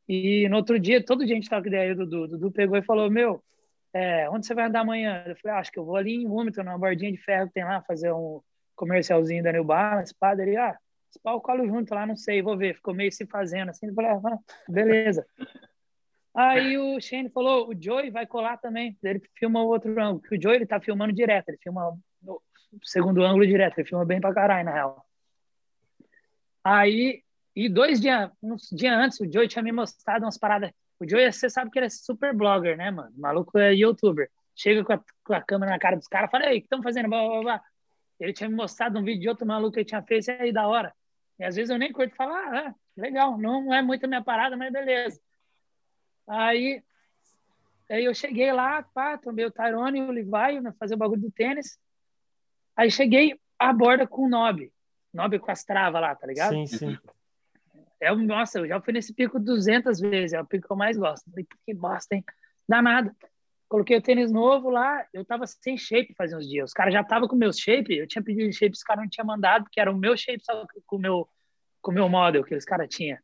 E no outro dia, todo dia a gente tava com ideia do Dudu. Dudu pegou e falou: Meu, é, onde você vai andar amanhã? Eu falei: ah, Acho que eu vou ali em Wilmington, numa bordinha de ferro que tem lá, fazer um comercialzinho da New Balance. Padre, ele, ah, esse pau colo junto lá, não sei, vou ver. Ficou meio se fazendo assim. Eu falei: ah, beleza. Aí o Shane falou: O Joey vai colar também. Ele filma o outro ângulo. O Joey ele tá filmando direto, ele filma segundo ângulo direto, ele filma bem pra caralho, na real. Aí, e dois dias, uns dias antes, o Joey tinha me mostrado umas paradas. O Joey, você sabe que ele é super blogger, né, mano? O maluco é youtuber. chega com a, com a câmera na cara dos caras, fala, aí, o que estão fazendo? Blá, blá, blá. Ele tinha me mostrado um vídeo de outro maluco que ele tinha feito, aí da hora. E às vezes eu nem curto falar, ah, é, legal, não é muito a minha parada, mas beleza. Aí, aí eu cheguei lá, pá, tomei o Tyrone e o Levi, né, fazer o bagulho do tênis. Aí cheguei à borda com o Nob. Nob com as travas lá, tá ligado? Sim, sim. É, nossa, eu já fui nesse pico 200 vezes, é o pico que eu mais gosto. Falei, que bosta, hein? Danado. Coloquei o tênis novo lá, eu tava sem shape fazia uns dias. Os caras já tava com meus shape, eu tinha pedido shape, os caras não tinham mandado, porque era o meu shape só com o meu, com o meu model que os caras tinham.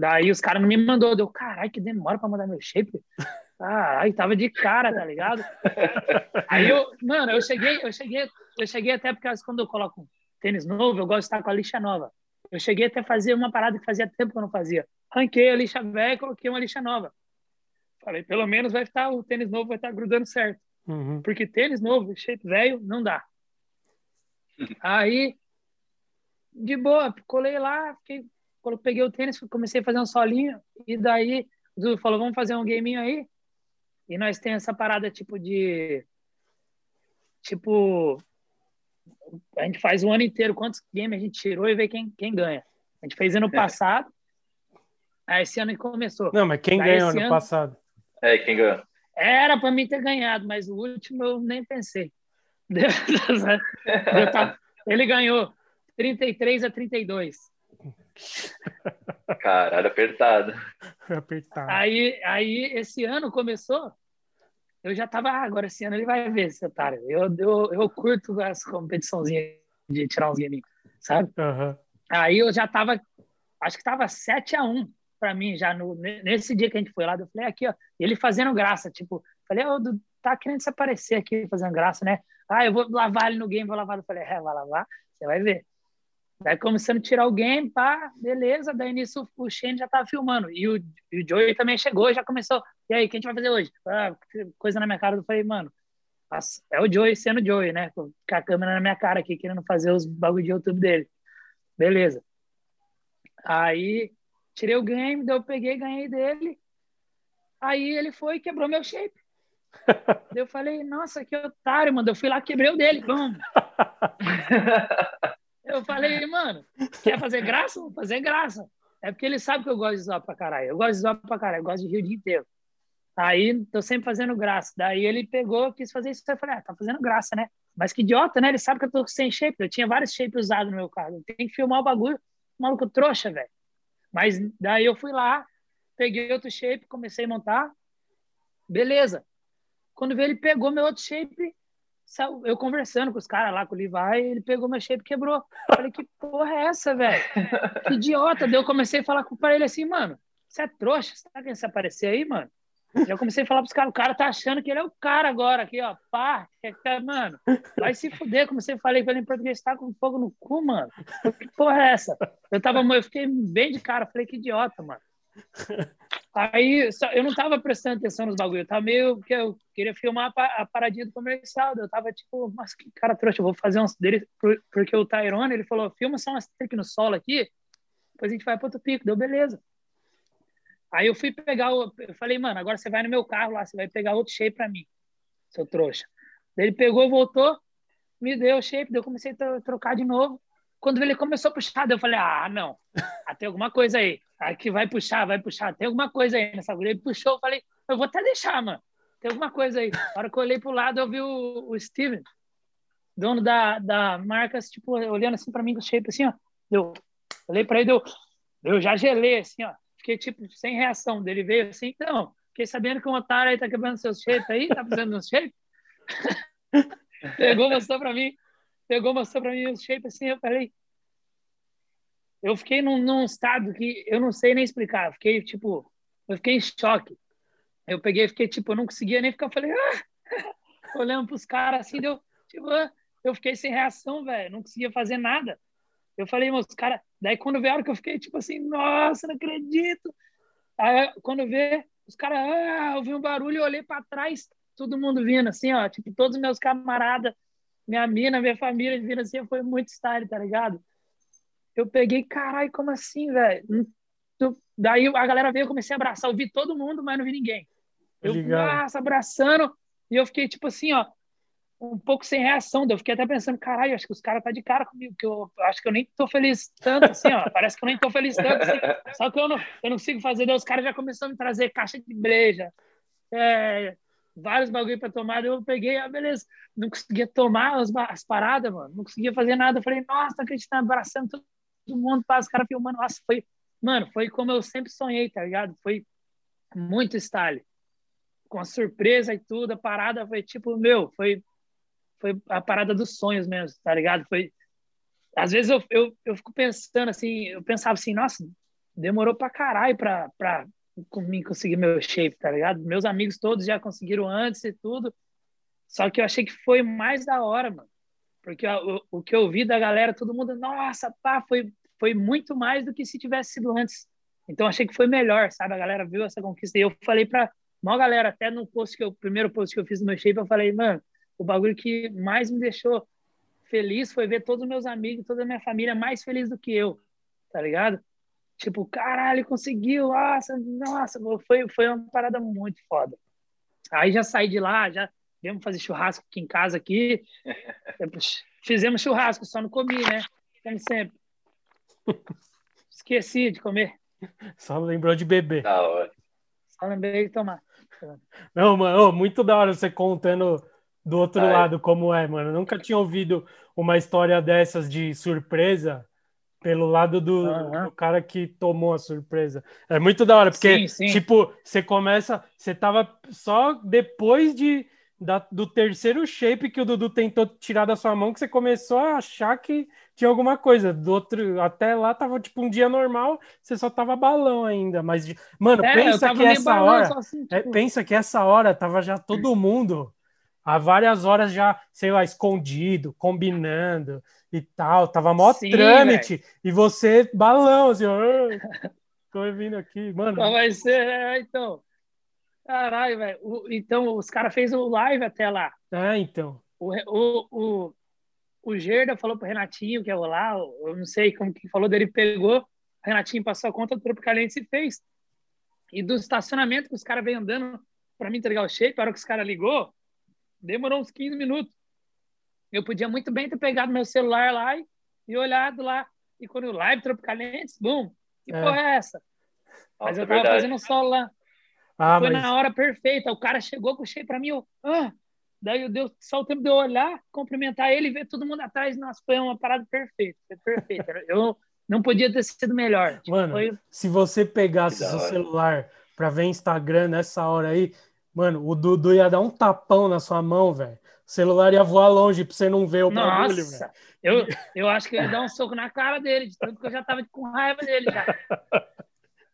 Daí os caras não me mandou, deu, caralho, que demora pra mandar meu shape. Aí tava de cara, tá ligado? Aí eu, mano, eu cheguei, eu cheguei, eu cheguei até porque quando eu coloco tênis novo, eu gosto de estar com a lixa nova. Eu cheguei até a fazer uma parada que fazia tempo que eu não fazia. Ranquei a lixa velha e coloquei uma lixa nova. Falei, pelo menos vai estar, o tênis novo vai estar grudando certo. Uhum. Porque tênis novo, shape velho, não dá. *laughs* Aí, de boa, colei lá, fiquei, peguei o tênis, comecei a fazer um solinho, e daí o Dudu falou, vamos fazer um gameinho aí? E nós temos essa parada tipo de. Tipo. A gente faz o ano inteiro quantos games a gente tirou e vê quem, quem ganha. A gente fez ano é. passado. Aí esse ano começou. Não, mas quem ganhou ano, ano passado? É, quem ganhou? Era para mim ter ganhado, mas o último eu nem pensei. *laughs* Ele ganhou 33 a 32. Caralho, apertado. *laughs* apertado. Aí, aí, esse ano começou, eu já tava, ah, agora esse ano ele vai ver, esse otário. Eu, eu, eu curto as competiçõezinhas de tirar uns games, sabe? Uhum. Aí eu já tava, acho que tava 7 a 1 para mim já no, nesse dia que a gente foi lá, eu falei aqui, ó, ele fazendo graça, tipo, falei, ô, oh, tá querendo se aparecer aqui fazendo graça, né? Ah, eu vou lavar ele no game, vou lavar. Eu falei, é, vai lavar, você vai ver. Daí começando a tirar o game, pá, beleza. Daí nisso o Shane já tava filmando. E o, e o Joey também chegou e já começou. E aí, o que a gente vai fazer hoje? Ah, coisa na minha cara. Eu falei, mano, é o Joey sendo o Joey, né? Com a câmera na minha cara aqui, querendo fazer os bagulho de YouTube dele. Beleza. Aí Tirei o game, daí eu peguei, ganhei dele. Aí ele foi e quebrou meu shape. *laughs* eu falei, nossa, que otário, mano. Eu fui lá, quebrei o dele. Bum. *laughs* eu falei, mano, quer fazer graça? Vou fazer graça. É porque ele sabe que eu gosto de zoar pra caralho. Eu gosto de zoar pra caralho, eu gosto de rir o dia inteiro. Aí, tô sempre fazendo graça. Daí ele pegou, quis fazer isso. Eu falei, ah, tá fazendo graça, né? Mas que idiota, né? Ele sabe que eu tô sem shape. Eu tinha vários shapes usados no meu carro. Tem que filmar o bagulho. Maluco trouxa, velho. Mas daí eu fui lá, peguei outro shape, comecei a montar. Beleza. Quando veio, ele pegou meu outro shape, eu conversando com os caras lá, com o Levi, ele pegou meu shape e quebrou. Eu falei, que porra é essa, velho? Que idiota. Daí eu comecei a falar para ele assim, mano, você é trouxa, você tá querendo se aparecer aí, mano? Já comecei a falar pros caras, o cara tá achando que ele é o cara agora aqui, ó. Pá, que, mano, vai se fuder. Comecei a falar pra ele em português, tá com fogo no cu, mano. Que porra é essa? Eu tava, eu fiquei bem de cara, falei, que idiota, mano. *laughs* Aí eu não tava prestando atenção nos bagulho, eu tava meio que eu queria filmar a paradinha do comercial. Eu tava tipo, mas que cara trouxa, eu vou fazer uns dele, porque o Tyrone, ele falou, filma só umas trick no solo aqui, depois a gente vai pro outro pico. Deu beleza. Aí eu fui pegar, o, eu falei, mano, agora você vai no meu carro lá, você vai pegar outro shape para mim, seu trouxa. Ele pegou, voltou, me deu o shape, daí eu comecei a trocar de novo. Quando ele começou a puxar, eu falei, ah, não, ah, tem alguma coisa aí. Aqui vai puxar, vai puxar, tem alguma coisa aí nessa agulha. Ele puxou, eu falei, eu vou até deixar, mano. Tem alguma coisa aí. Na hora que eu olhei pro lado, eu vi o, o Steven, dono da, da marca, tipo, olhando assim para mim com o shape assim, ó. Eu olhei para ele, eu, já gelei assim, ó fiquei tipo sem reação dele. Veio assim, então, fiquei sabendo que um otário aí tá quebrando seus shape aí, tá precisando de um shape. *laughs* pegou, mostrou pra mim, pegou, mostrou pra mim os shape assim, eu falei. Eu fiquei num, num estado que eu não sei nem explicar. Eu fiquei tipo, eu fiquei em choque. Eu peguei, fiquei tipo, eu não conseguia nem ficar, eu falei, ah! *laughs* olhando pros caras assim, deu, tipo, ah! eu fiquei sem reação, velho, não conseguia fazer nada. Eu falei, mas cara, daí quando hora que eu fiquei tipo assim, nossa, não acredito. Aí quando vê, os caras, ah, eu vi um barulho, eu olhei para trás, todo mundo vindo assim, ó, tipo, todos os meus camaradas, minha mina, minha família vindo assim, foi muito style, tá ligado? Eu peguei, caralho, como assim, velho? Daí a galera veio, eu comecei a abraçar, eu vi todo mundo, mas não vi ninguém. Eu, nossa, abraçando, E eu fiquei, tipo assim, ó, um pouco sem reação. Eu fiquei até pensando, caralho, acho que os caras tá de cara comigo, que eu acho que eu nem tô feliz tanto, assim, ó. Parece que eu nem tô feliz tanto, assim. Só que eu não, eu não consigo fazer. Daí os caras já começaram a me trazer caixa de breja, é, vários bagulho para tomar. Eu peguei, ah, beleza. Não conseguia tomar as, as paradas, mano. Não conseguia fazer nada. Eu falei, nossa, acreditando, abraçando todo, mundo, para os caras filmando. Nossa, foi, mano, foi como eu sempre sonhei, tá ligado? Foi muito style. Com a surpresa e tudo, a parada foi tipo, meu, foi foi a parada dos sonhos mesmo, tá ligado? Foi às vezes eu, eu, eu fico pensando assim, eu pensava assim, nossa, demorou pra caralho pra, pra mim conseguir meu shape, tá ligado? Meus amigos todos já conseguiram antes e tudo, só que eu achei que foi mais da hora, mano. Porque o, o que eu vi da galera, todo mundo, nossa, pá, foi, foi muito mais do que se tivesse sido antes. Então achei que foi melhor, sabe? A galera viu essa conquista. E eu falei pra uma galera, até no post que eu, primeiro post que eu fiz no meu shape, eu falei, mano, o bagulho que mais me deixou feliz foi ver todos os meus amigos, toda a minha família mais feliz do que eu, tá ligado? Tipo, caralho, conseguiu, nossa, nossa, foi, foi uma parada muito foda. Aí já saí de lá, já viemos fazer churrasco aqui em casa aqui. *laughs* Fizemos churrasco, só não comi, né? Como sempre. *laughs* Esqueci de comer. Só lembrou de beber. Da hora. Só lembrei de tomar. Não, mano, muito da hora você contando do outro Ai. lado como é, mano. Eu nunca tinha ouvido uma história dessas de surpresa pelo lado do, uhum. do, cara que tomou a surpresa. É muito da hora, porque, sim, sim. tipo, você começa. Você tava só depois de, da, do terceiro shape que o Dudu tentou tirar da sua mão que você começou a achar que tinha alguma coisa. Do outro, até lá tava tipo um dia normal, você só tava balão ainda. Mas, mano, é, pensa que essa hora. Assim, é, tipo... é, pensa que essa hora tava já todo mundo há várias horas já, sei lá, escondido, combinando e tal. Tava mó Sim, trâmite. Véio. E você, balão, assim, tô vindo aqui, mano. Qual vai ser, é, então. Caralho, velho. Então, os caras fez o live até lá. Ah, então. O, o, o, o Gerda falou pro Renatinho que ia rolar, eu não sei como que falou dele, pegou, o Renatinho passou a conta do Tropicaliente e fez. E do estacionamento que os caras vêm andando para me entregar o shape, a hora que os caras ligou, Demorou uns 15 minutos. Eu podia muito bem ter pegado meu celular lá e, e olhado lá. E quando o live Tropicalentes, bum, que é. porra é essa? Mas eu tava verdade. fazendo solo lá. Ah, foi mas... na hora perfeita. O cara chegou, puxei para mim, eu, ah, daí deu só o tempo de eu olhar, cumprimentar ele e ver todo mundo atrás. Nossa, foi uma parada perfeita. Foi perfeita. *laughs* eu não podia ter sido melhor. Tipo, Mano, foi... se você pegasse seu celular para ver Instagram nessa hora aí, Mano, o Dudu ia dar um tapão na sua mão, velho. O celular ia voar longe pra você não ver o Nossa, bagulho, velho. Eu, eu acho que eu ia dar um soco na cara dele, de tanto que eu já tava com raiva dele já.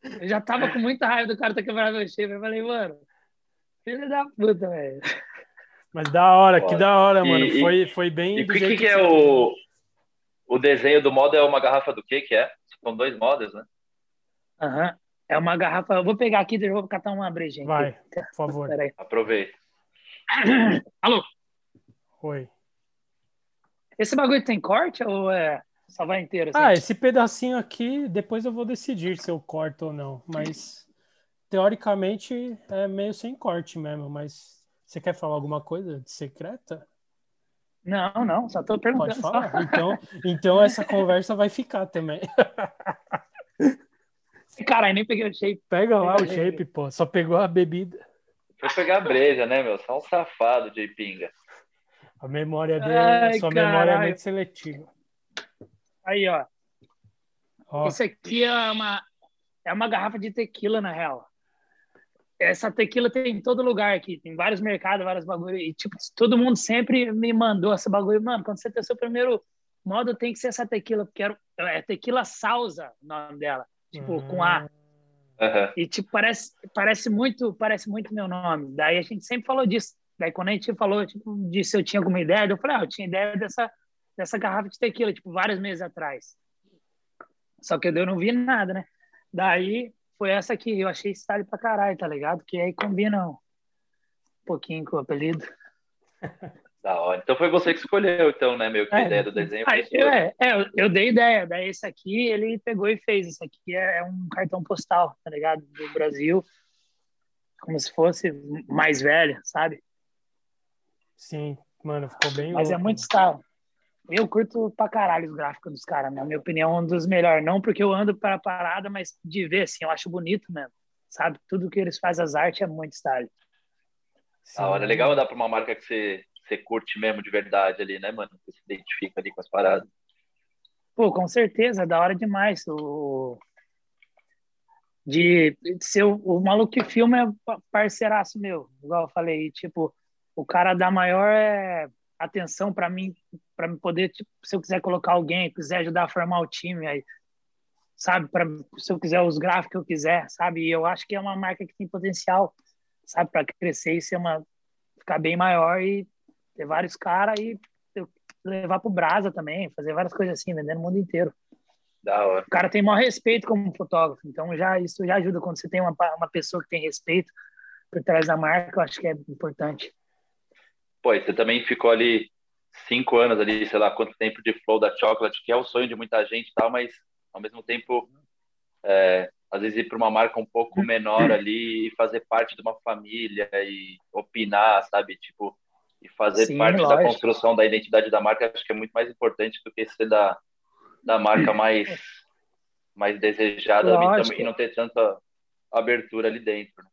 Eu já tava com muita raiva do cara ter quebrado meu shape. Eu falei, mano, filho da puta, velho. Mas da hora, que da hora, mano. E, foi, foi bem. E o que, que, é o. O desenho do modo é uma garrafa do que que é? São dois modos, né? Aham. Uhum. É uma garrafa. Eu vou pegar aqui, eu vou catar uma brejinha. Vai, *laughs* por favor. Aproveita. Alô? Oi. Esse bagulho tem corte ou é só vai inteiro? Assim? Ah, esse pedacinho aqui, depois eu vou decidir se eu corto ou não. Mas teoricamente é meio sem corte mesmo. Mas você quer falar alguma coisa de secreta? Não, não, só tô perguntando. Pode falar? Então, então essa conversa vai ficar também. *laughs* Caralho, nem peguei o shape. Pega lá o shape, pô. Só pegou a bebida. Foi pegar a breja, né, meu? Só um safado de pinga. A memória dele, Ai, sua caralho. memória é muito seletiva. Aí, ó. ó. Isso aqui é uma, é uma garrafa de tequila, na real. Essa tequila tem em todo lugar aqui. Tem vários mercados, vários bagulhos. E, tipo, todo mundo sempre me mandou essa bagulho. Mano, quando você tem o seu primeiro modo, tem que ser essa tequila. Porque era, é tequila salsa o nome dela tipo, uhum. com A. Uhum. E, tipo, parece, parece, muito, parece muito meu nome. Daí a gente sempre falou disso. Daí quando a gente falou, tipo, de se eu tinha alguma ideia, eu falei, ah, eu tinha ideia dessa, dessa garrafa de tequila, tipo, vários meses atrás. Só que eu não vi nada, né? Daí foi essa aqui, eu achei style pra caralho, tá ligado? Que aí combina um pouquinho com o apelido. *laughs* Da hora. Então foi você que escolheu, então, né, meu, que é, a ideia do desenho. Eu, é, é, eu dei ideia. Daí esse aqui, ele pegou e fez. Esse aqui é, é, um cartão postal, tá ligado? Do Brasil. Como se fosse mais velho, sabe? Sim, mano, ficou bem. Mas é louco, é muito style. Eu curto pra caralho os gráficos dos caras, na minha opinião, um dos melhores. Não porque eu ando para parada, mas de ver, assim, eu acho bonito mesmo. Sabe? Tudo que eles fazem, as artes, é muito style. A hora é legal andar pra uma marca que você, você curte mesmo de verdade ali, né, mano? Você se identifica ali com as paradas. Pô, com certeza, da hora demais. O... De, de ser o, o maluco que filma é parceiraço meu, igual eu falei. Tipo, o cara dá maior é, atenção para mim, para me poder, tipo, se eu quiser colocar alguém, quiser ajudar a formar o time, aí, sabe? Pra, se eu quiser os gráficos que eu quiser, sabe? E eu acho que é uma marca que tem potencial, sabe? Para crescer e ser uma, ficar bem maior e ter vários caras e levar pro Brasa também, fazer várias coisas assim, vendendo no mundo inteiro. Da hora. O cara tem maior respeito como fotógrafo, então já isso já ajuda quando você tem uma, uma pessoa que tem respeito por trás da marca, eu acho que é importante. Pô, você também ficou ali cinco anos ali, sei lá quanto tempo de flow da chocolate, que é o sonho de muita gente e tal, mas ao mesmo tempo, é, às vezes ir para uma marca um pouco menor ali e fazer parte de uma família e opinar, sabe? Tipo, e fazer Sim, parte lógico. da construção da identidade da marca, acho que é muito mais importante do que ser da, da marca mais, mais desejada e não ter tanta abertura ali dentro. Né?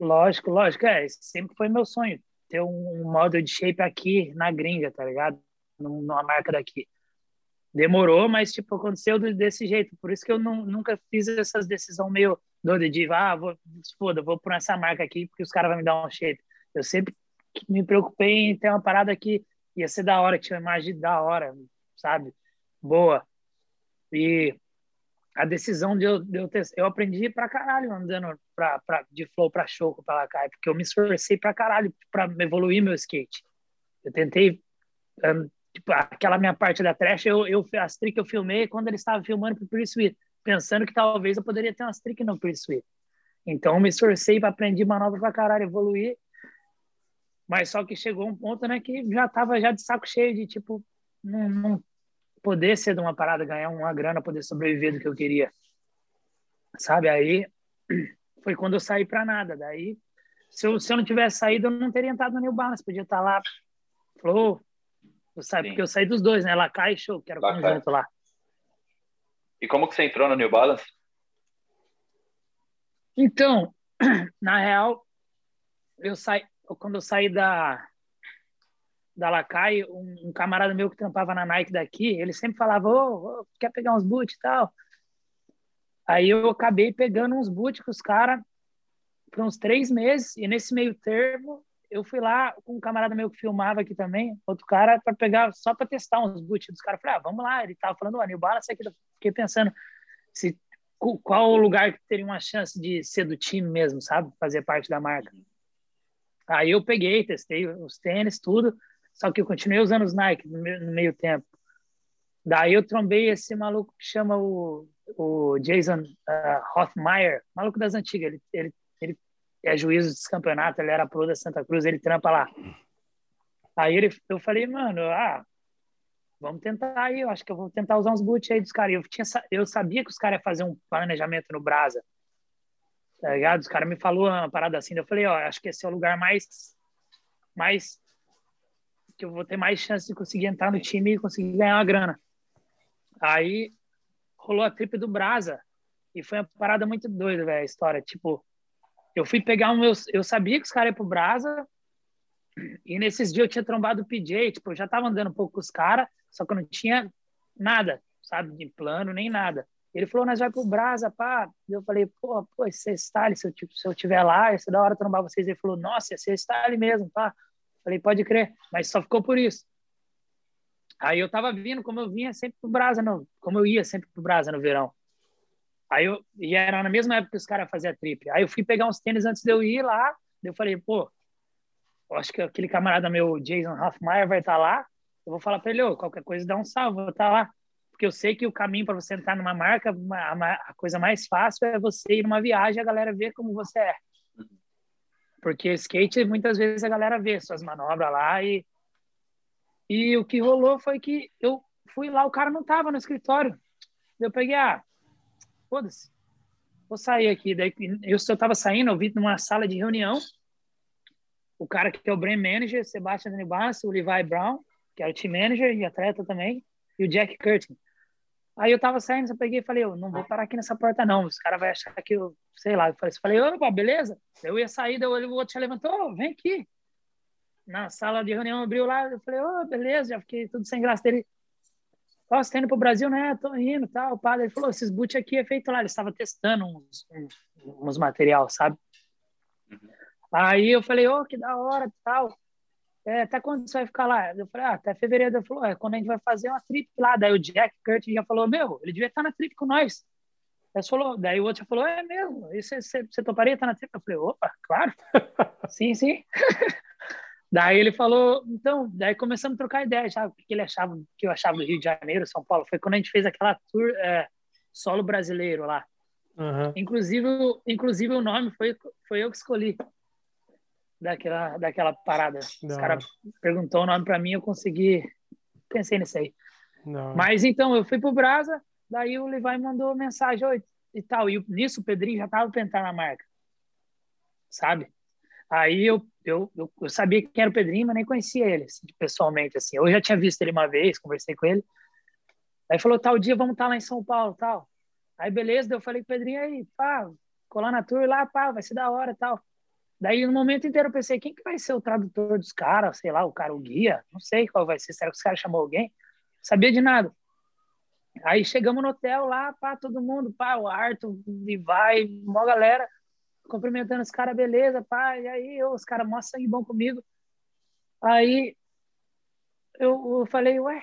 Lógico, lógico, é, sempre foi meu sonho ter um, model de shape aqui na gringa, tá ligado? Numa marca daqui. Demorou, mas tipo aconteceu desse jeito. Por isso que eu não, nunca fiz essas decisões meio doida de ah, vou, foda, vou por essa marca aqui porque os caras vão me dar um shape. Eu sempre me preocupei em ter uma parada que ia ser da hora, tinha uma imagem da hora, sabe? Boa. E a decisão de eu, de eu ter. Eu aprendi pra caralho andando pra, pra, de flow pra choco pra Lacai, porque eu me esforcei pra caralho pra evoluir meu skate. Eu tentei. Tipo, aquela minha parte da trash, eu, eu, as trick eu filmei quando ele estava filmando pro Pretty Sweet, pensando que talvez eu poderia ter umas trick no Pretty Sweet. Então, eu me esforcei para aprender manobra pra caralho, evoluir. Mas só que chegou um ponto, né, que já tava já de saco cheio de, tipo, não, não poder ser de uma parada, ganhar uma grana, poder sobreviver do que eu queria. Sabe? Aí *clears throat* foi quando eu saí para nada. Daí, se eu, se eu não tivesse saído, eu não teria entrado no New Balance. Podia estar lá, Flow, eu saí, porque eu saí dos dois, né? Lacai e Show, que era o conjunto lá. E como que você entrou no New Balance? Então, *clears throat* na real, eu saí, quando eu saí da, da Lacai, um, um, camarada meu que trampava na Nike daqui, ele sempre falava, ô, oh, quer pegar uns boot e tal? Aí eu acabei pegando uns boot com os caras por uns três meses, e nesse meio termo eu fui lá com um camarada meu que filmava aqui também, outro cara, para pegar, só para testar uns boot dos caras. Falei, ah, vamos lá, ele tava falando, o New Balance aqui, eu fiquei pensando se qual o lugar que teria uma chance de ser do time mesmo, sabe? Fazer parte da marca. Aí eu peguei, testei os tênis, tudo, só que eu continuei usando os Nike no meio tempo. Daí eu trombei esse maluco que chama o, o Jason uh, Hoffmeyer, maluco das antigas. Ele, ele, ele é juiz dos campeonatos, ele era pro da Santa Cruz, ele trampa lá. Aí ele, eu falei, mano, ah, vamos tentar aí, eu acho que eu vou tentar usar uns boots aí dos caras. Eu, tinha, eu sabia que os caras iam fazer um planejamento no Brasa tá ligado? Os caras me falou uma parada assim, eu falei, ó, acho que esse é o lugar mais, mais que eu vou ter mais chance de conseguir entrar no time e conseguir ganhar uma grana. Aí rolou a trip do Brasa e foi uma parada muito doida, velho, a história. Tipo, eu fui pegar um meu, eu sabia que os caras iam pro Brasa e nesses dias eu tinha trombado o PJ, tipo, eu já tava andando um pouco com os caras, só que eu não tinha nada, sabe, de plano nem nada. Ele falou, nós vai pro Brasa, pá. Eu falei, pô, pô, esse é style, se eu, se eu tiver lá, ia ser da hora trombar vocês. Ele falou, nossa, esse é style mesmo, pá. Falei, pode crer, mas só ficou por isso. Aí eu tava vindo, como eu vinha sempre pro Brasa, no, como eu ia sempre pro Brasa no verão. Aí eu, e era na mesma época que os caras faziam trip. Aí eu fui pegar uns tênis antes de eu ir lá. Eu falei, pô, eu acho que aquele camarada meu, Jason Hoffmeyer, vai estar tá lá. Eu vou falar para ele, ô, qualquer coisa dá um salve, vou estar tá lá porque eu sei que o caminho para você entrar numa marca, uma, a coisa mais fácil é você ir numa viagem e a galera ver como você é. Porque skate, muitas vezes a galera vê suas manobras lá e. E o que rolou foi que eu fui lá, o cara não tava no escritório. Eu peguei, ah, foda-se, vou sair aqui. Daí eu, eu tava saindo, eu vi numa sala de reunião, o cara que é o brand manager, Sebastian Denibas, o Levi Brown, que é o team manager e atleta também, e o Jack Curtin. Aí eu tava saindo, eu peguei e falei, eu não vou parar aqui nessa porta não, os caras vão achar que eu, sei lá, eu falei, eu falei, opa, beleza? Eu ia sair, daí o outro já levantou, vem aqui. Na sala de reunião abriu lá, eu falei, oh, beleza, já fiquei tudo sem graça dele. Ó, oh, você tá indo pro Brasil, né? Tô indo, tal. O padre falou, esses boot aqui é feito lá, ele estava testando uns, uns, uns material, sabe? Uhum. Aí eu falei, ô, oh, que da hora, tal é, até quando você vai ficar lá? Eu falei, ah, até fevereiro. Ele falou, é, quando a gente vai fazer uma trip lá. Daí o Jack Curtin já falou, meu, ele devia estar na trip com nós. Aí falou, daí o outro já falou, é mesmo, e você toparia estar na trip? Eu falei, opa, claro. *laughs* sim, sim. *laughs* daí ele falou, então, daí começamos a trocar ideia já, o que ele achava, o que eu achava do Rio de Janeiro, São Paulo. Foi quando a gente fez aquela tour é, solo brasileiro lá. Uhum. Inclusive, inclusive o nome foi, foi eu que escolhi daquela, daquela parada. Não. Os caras perguntou o nome para mim, eu consegui. Pensei nisso aí. Não. Mas então, eu fui pro Brasa, daí o Levi mandou mensagem Oi, e tal. E nisso o Pedrinho já tava tentando a marca. Sabe? Aí eu, eu, eu, eu, sabia quem era o Pedrinho, mas nem conhecia ele assim, pessoalmente. assim. Eu já tinha visto ele uma vez, conversei com ele. Aí falou: tal dia vamos estar tá lá em São Paulo tal. Aí beleza, eu falei Pedrinho aí, pá, colar na tour lá, pá, vai ser da hora tal. Daí, no momento inteiro, eu pensei, quem que vai ser o tradutor dos caras? Sei lá, o cara, o guia? Não sei qual vai ser. Será que os caras chamou alguém? Sabia de nada. Aí chegamos no hotel lá, pá, todo mundo, pá, o Arthur, e vai, uma galera, cumprimentando os caras, beleza, pá, e aí os caras, mó sangue bom comigo. Aí eu, eu falei, ué,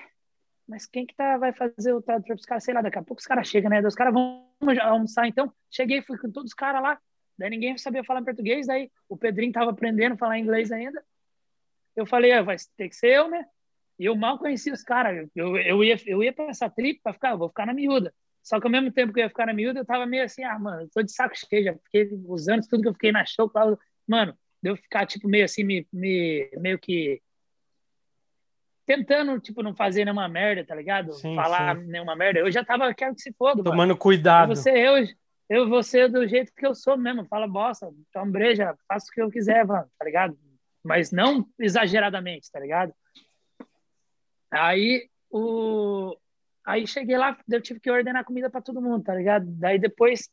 mas quem que tá, vai fazer o tradutor dos caras? Sei lá, daqui a pouco os caras chegam, né? Os caras vão almoçar, então. Cheguei, fui com todos os caras lá, Daí ninguém sabia falar português, daí o Pedrinho tava aprendendo a falar inglês ainda. Eu falei, ah, vai ter que ser eu, né? E eu mal conhecia os caras. Eu, eu, ia, eu ia pra essa trip pra ficar, eu vou ficar na miúda. Só que ao mesmo tempo que eu ia ficar na miúda, eu tava meio assim, ah, mano, eu tô de saco cheio, já fiquei os anos, tudo que eu fiquei na show, mano, deu ficar, tipo, meio assim, me, me, meio que tentando, tipo, não fazer nenhuma merda, tá ligado? Sim, Falar sim. nenhuma merda. Eu já tava, quero que se foda, Tomando mano. cuidado. você, eu, eu vou ser do jeito que eu sou mesmo. Fala bosta, toma breja, faço o que eu quiser, mano, tá ligado? Mas não exageradamente, tá ligado? Aí, o... Aí cheguei lá, eu tive que ordenar comida para todo mundo, tá ligado? Daí depois,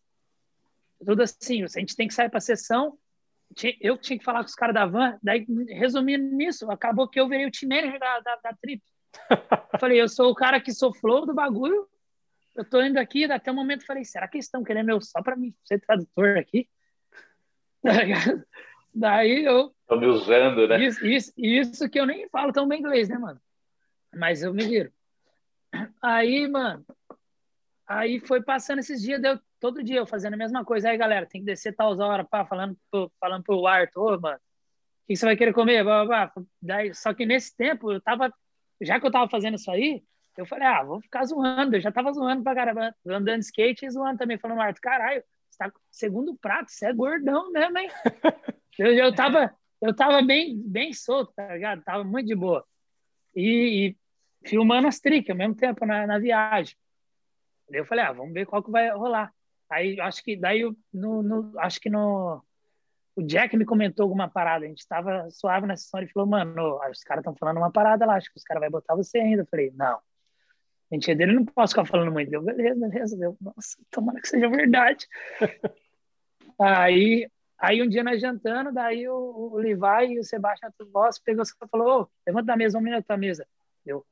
tudo assim, a gente tem que sair pra sessão, eu tinha que falar com os caras da van, daí resumindo nisso, acabou que eu virei o manager da, da, da trip. *laughs* Falei, eu sou o cara que sou flow do bagulho, eu tô indo aqui, até o momento falei, será que eles estão querendo eu só para mim ser tradutor aqui? *laughs* Daí eu. Tô me usando, né? Isso, isso, isso que eu nem falo tão bem inglês, né, mano? Mas eu me viro. Aí, mano, aí foi passando esses dias, deu todo dia eu fazendo a mesma coisa. Aí, galera, tem que descer tal hora, pá, falando pro, falando pro Arthur, mano, o que você vai querer comer? Blá, blá, blá. Daí, só que nesse tempo, eu tava, já que eu tava fazendo isso aí, eu falei, ah, vou ficar zoando. Eu já tava zoando pra caramba, andando de skate e zoando também. Falando, Marto, caralho, você tá segundo prato, você é gordão mesmo, hein? *laughs* eu, eu, tava, eu tava bem, bem solto, tá ligado? Tava muito de boa. E, e filmando as tricks ao mesmo tempo na, na viagem. Daí eu falei, ah, vamos ver qual que vai rolar. Aí acho que daí no, no acho que no o Jack me comentou alguma parada, a gente estava suave na sessão, ele falou, mano, os caras estão falando uma parada lá, acho que os caras vão botar você ainda. Eu falei, não, mentira dele, não posso ficar falando muito. Deu, beleza, beleza. Deu, nossa, tomara que seja verdade. *laughs* aí, aí um dia nós jantando, daí o, o Levi e o Sebastião Boss pegou e falou, oh, levanta da mesa, vamos na tua mesa. Eu,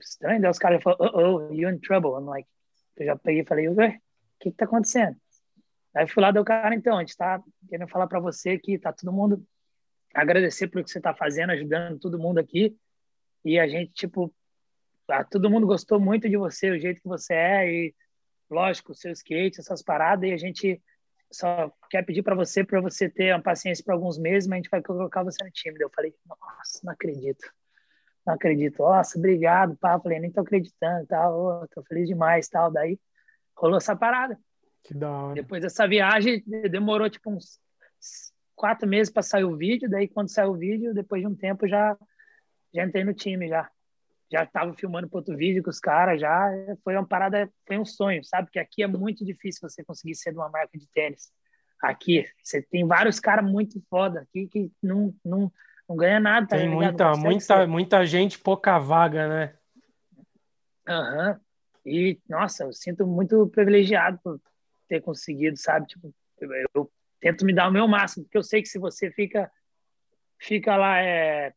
estranho, daí os caras falaram, oh, oh, you're in trouble. I'm like, eu já peguei e falei, ué, o que que tá acontecendo? Aí fui lá, deu cara, então, a gente tá querendo falar para você que tá todo mundo agradecer pelo que você tá fazendo, ajudando todo mundo aqui. E a gente, tipo, ah, todo mundo gostou muito de você, o jeito que você é e lógico, o seu skate, essas paradas e a gente só quer pedir para você para você ter uma paciência por alguns meses, mas a gente vai colocar você no time. Eu falei, nossa, não acredito. Não acredito. Nossa, obrigado, pá. Falei, nem tô acreditando, tal. Oh, tô feliz demais, tal. Daí rolou essa parada. Que da hora. Depois dessa viagem, demorou tipo uns quatro meses para sair o vídeo. Daí, quando saiu o vídeo, depois de um tempo, já, já entrei no time já já estava filmando para outro vídeo com os caras, já foi uma parada, foi um sonho, sabe? Que aqui é muito difícil você conseguir ser de uma marca de tênis. aqui. Você tem vários caras muito foda aqui que não, não, não ganha nada. Tá tem muita, muita, muita gente, pouca vaga, né? Aham. Uhum. E, nossa, eu sinto muito privilegiado por ter conseguido, sabe? Tipo, eu, eu, tento me dar o meu máximo, porque eu sei que se você fica, fica lá é,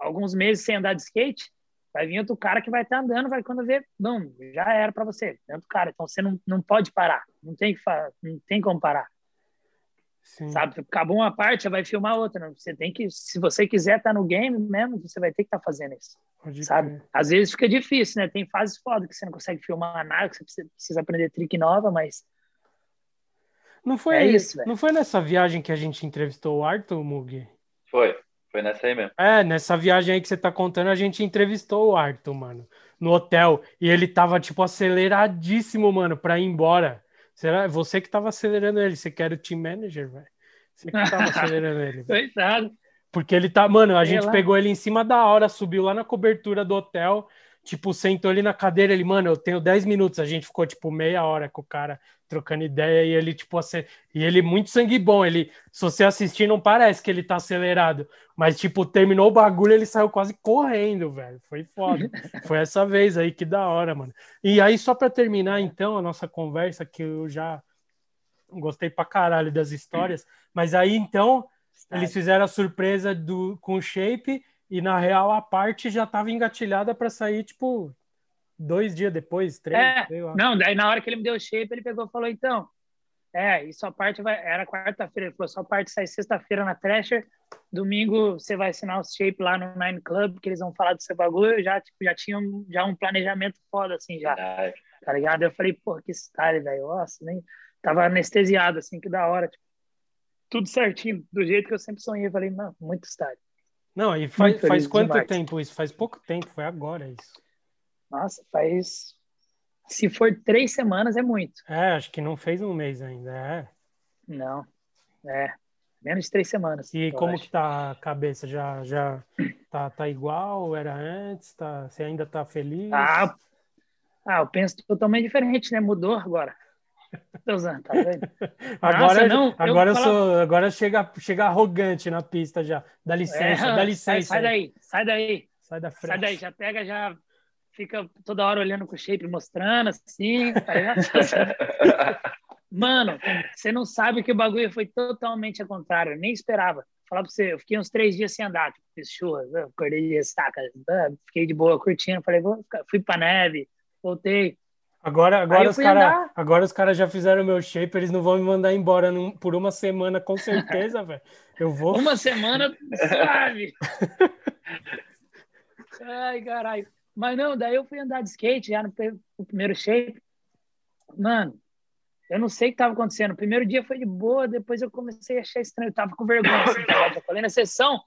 alguns meses sem andar de skate, vai vir outro cara que vai estar andando, vai quando ver, não, já era para você, outro cara. Então você não, não pode parar, não tem que não tem como parar. Sim. Sabe, acabou uma parte, vai filmar outra. Você tem que, se você quiser estar no game mesmo, você vai ter que estar fazendo isso. Pode sabe? Crer. Às vezes fica difícil, né? Tem fases foda que você não consegue filmar nada, que você precisa aprender trick nova, mas não foi é isso, Não foi nessa viagem que a gente entrevistou o Arthur Mug? Foi. Foi nessa aí mesmo. É, nessa viagem aí que você tá contando, a gente entrevistou o Arthur, mano, no hotel. E ele tava, tipo, aceleradíssimo, mano, pra ir embora. Será você que tava acelerando ele? Você quer o team manager, velho? Você que tava *laughs* acelerando ele. Coitado. Porque ele tá, mano, a gente pegou ele em cima da hora, subiu lá na cobertura do hotel, tipo, sentou ali na cadeira, ele, mano, eu tenho 10 minutos. A gente ficou, tipo, meia hora com o cara trocando ideia e ele, tipo, assim, e ele muito sangue bom. Ele, se você assistir, não parece que ele tá acelerado, mas, tipo, terminou o bagulho, ele saiu quase correndo, velho. Foi foda. *laughs* Foi essa vez aí, que da hora, mano. E aí, só para terminar, então, a nossa conversa, que eu já gostei pra caralho das histórias, mas aí, então, eles fizeram a surpresa do, com o shape e, na real, a parte já tava engatilhada para sair, tipo, dois dias depois, três. É, não, daí na hora que ele me deu o shape, ele pegou e falou: então, é, e sua parte vai. Era quarta-feira, ele falou: sua parte sai sexta-feira na Thrasher, domingo você vai assinar o shape lá no Nine Club, que eles vão falar do seu bagulho. Já, tipo, já tinha um, já um planejamento foda, assim, já. É. Tá ligado? Eu falei: pô, que style, velho. Nossa, nem. Tava anestesiado, assim, que da hora. Tipo, tudo certinho, do jeito que eu sempre sonhei. Eu falei: mano, muito style. Não, e faz, faz quanto demais. tempo isso? Faz pouco tempo, foi agora isso. Nossa, faz. Se for três semanas, é muito. É, acho que não fez um mês ainda, é. Não, é. Menos de três semanas. E como acho. que tá a cabeça? Já, já tá, tá igual? Era antes? Tá, você ainda tá feliz? Ah, ah, eu penso totalmente diferente, né? Mudou agora. Usando, tá vendo? *laughs* agora, Nossa, não, agora eu, eu sou, agora chega, chega arrogante na pista já. Dá licença, é, dá licença. Sai, sai daí, sai daí. Sai da frente. Sai daí, já pega, já fica toda hora olhando com o shape, mostrando assim. Tá *laughs* Mano, você não sabe que o bagulho foi totalmente ao contrário. Eu nem esperava. Falar pra você, eu fiquei uns três dias sem andar, tipo, fiz churras, acordei de estaca, fiquei de boa curtindo. Falei, vou ficar, fui pra neve, voltei. Agora, agora, os cara, agora os caras já fizeram meu shape, eles não vão me mandar embora num, por uma semana, com certeza, *laughs* velho. Eu vou. Uma semana suave. *laughs* Ai, caralho. Mas não, daí eu fui andar de skate já no, no primeiro shape. Mano, eu não sei o que estava acontecendo. O primeiro dia foi de boa, depois eu comecei a achar estranho. Eu tava com vergonha. Assim, tá já falei na sessão,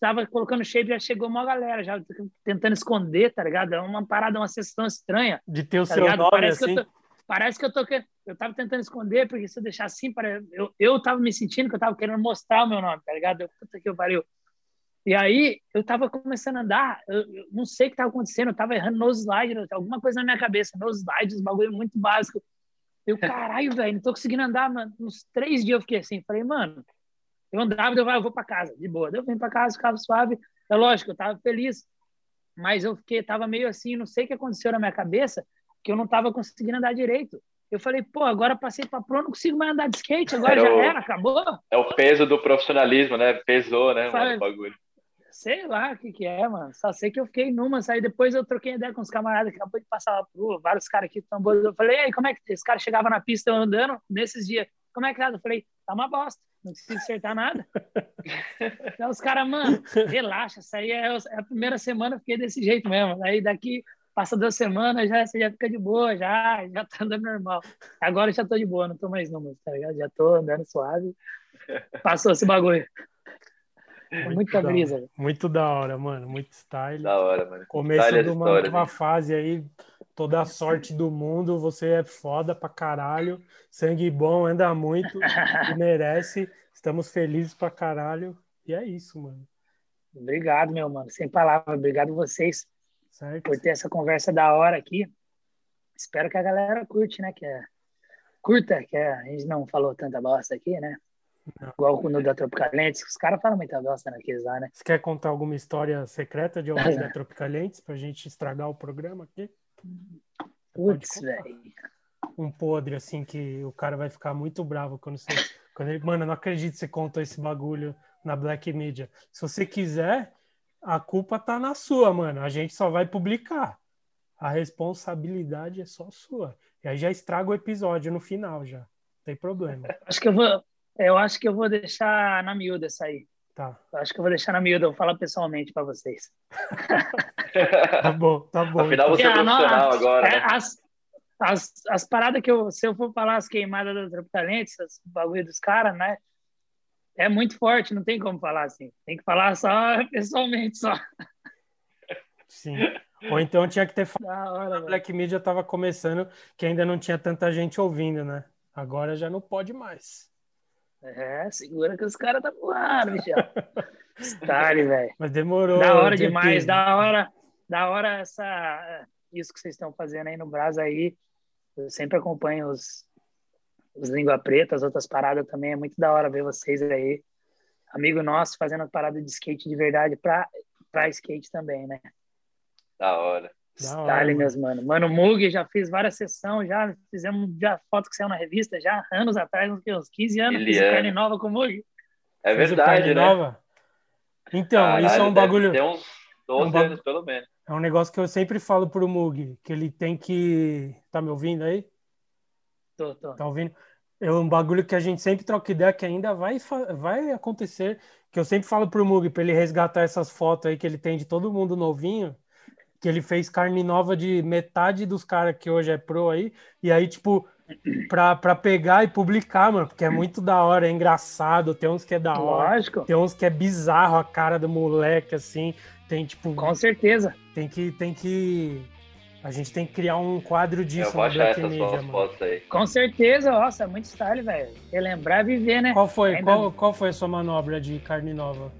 tava colocando shape, já chegou uma galera, já tentando esconder, tá ligado? É uma parada, uma sessão estranha. De ter o tá seu ligado? nome parece assim. Que eu tô, parece que eu tô eu tava tentando esconder, porque se eu deixar assim, eu, eu tava me sentindo que eu tava querendo mostrar o meu nome, tá ligado? Eu, puta que eu pariu. E aí eu tava começando a andar, eu, eu não sei o que tava acontecendo, eu tava errando nos slides, alguma coisa na minha cabeça, nos slides, um bagulho muito básico. Eu, caralho, velho, não tô conseguindo andar, mano. Uns três dias eu fiquei assim, falei, mano, eu andava, eu, eu vou para casa, de boa. Eu vim para casa, ficava suave. É lógico, eu tava feliz, mas eu fiquei, tava meio assim, não sei o que aconteceu na minha cabeça, que eu não tava conseguindo andar direito. Eu falei, pô, agora passei para pro, não consigo mais andar de skate, agora era já o, era, acabou. É o peso do profissionalismo, né? Pesou, né, mano, o bagulho. Sei lá o que que é, mano. Só sei que eu fiquei numa, aí depois eu troquei ideia com os camaradas que acabou de passar lá vários caras aqui tambor. Eu falei, aí, como é que esse cara chegava na pista andando nesses dias? Como é que tá? Eu falei, tá uma bosta, não precisa acertar nada. *laughs* então os caras, mano, relaxa, isso aí é, é a primeira semana, eu fiquei desse jeito mesmo. Aí daqui passa duas semanas, já, você já fica de boa, já, já tá andando normal. Agora eu já tô de boa, não tô mais número, tá ligado? Já tô andando suave. Passou esse bagulho. É muita brisa. muito da hora, mano. Muito style. Da hora, mano. Começo style de uma história, nova fase aí. Toda a sorte do mundo. Você é foda pra caralho. Sangue bom, anda muito. *laughs* merece. Estamos felizes pra caralho. E é isso, mano. Obrigado, meu mano. Sem palavras. Obrigado vocês certo. por ter essa conversa da hora aqui. Espero que a galera curte, né? Que é curta, que é, a gente não falou tanta bosta aqui, né? Não. Igual no da Tropicalentes, os caras falam muita bosta naqueles lá, né? Você quer contar alguma história secreta de alguém *laughs* da Tropicalentes pra gente estragar o programa aqui? Putz, velho. Um podre, assim, que o cara vai ficar muito bravo quando você. Quando ele, mano, eu não acredito que você contou esse bagulho na Black Media. Se você quiser, a culpa tá na sua, mano. A gente só vai publicar. A responsabilidade é só sua. E aí já estraga o episódio no final já. Não tem problema. Acho que eu vou, eu acho que eu vou deixar na miúda essa aí. Tá. Acho que eu vou deixar na miúda, eu vou falar pessoalmente para vocês. *laughs* tá bom, tá bom. Afinal, você é profissional agora. É, né? As, as, as paradas que eu, se eu for falar as queimadas do Tropicalentes, os bagulho dos caras, né? É muito forte, não tem como falar assim. Tem que falar só *laughs* pessoalmente só. Sim. Ou então tinha que ter falado. Hora, a Black Media estava começando, que ainda não tinha tanta gente ouvindo, né? Agora já não pode mais. É, segura que os caras tá voando, Michel. Style, *laughs* velho. Mas demorou. Da hora demais, da hora, da hora essa, isso que vocês estão fazendo aí no Brasa aí. Eu sempre acompanho os, os Língua Preta, as outras paradas também. É muito da hora ver vocês aí. Amigo nosso fazendo a parada de skate de verdade pra, pra skate também, né? Da hora. Style, meus mano. Mano, Mug, já fiz várias sessões, já fizemos já foto que saiu na revista, já anos atrás, uns, uns 15 anos, fiz é. carne nova com o Mug. É verdade, né? Nova. Então, Caralho, isso é um bagulho. Tem uns 12 é um anos, pelo menos. É um negócio que eu sempre falo pro Mug, que ele tem que. Tá me ouvindo aí? Tô, tô. Tá ouvindo? É um bagulho que a gente sempre troca ideia que ainda vai, vai acontecer. Que eu sempre falo pro Mug, pra ele resgatar essas fotos aí que ele tem de todo mundo novinho que ele fez carne nova de metade dos caras que hoje é pro aí, e aí, tipo, pra, pra pegar e publicar, mano, porque é muito da hora, é engraçado, tem uns que é da hora, Lógico. tem uns que é bizarro a cara do moleque, assim, tem, tipo... Com certeza. Tem que, tem que... A gente tem que criar um quadro disso Eu vou achar essas Media, mano. Aí. Com certeza, nossa, é muito style, velho. Relembrar viver, né? Qual foi, Ainda... qual, qual foi a sua manobra de carne nova?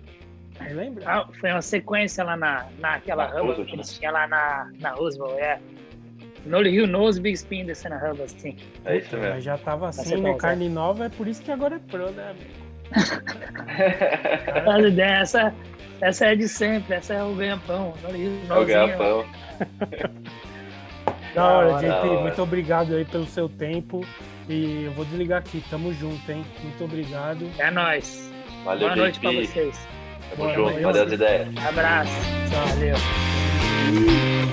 Lembra? Ah, foi uma sequência lá na, naquela na hub que eles tinham lá na, na Roosevelt, é. No Rio knows Big Spin descendo a hub, assim. É isso mesmo. Mas já tava assim, né? Carne nova, é por isso que agora é pro, né, amigo? *laughs* essa, essa é de sempre, essa é o ganha-pão. É o ganha-pão. Da hora, JP, muito obrigado aí pelo seu tempo. E eu vou desligar aqui, tamo junto, hein? Muito obrigado. É nóis. Valeu, Boa noite pra vocês. Tamo junto, valeu as ideias. Abraço. Valeu.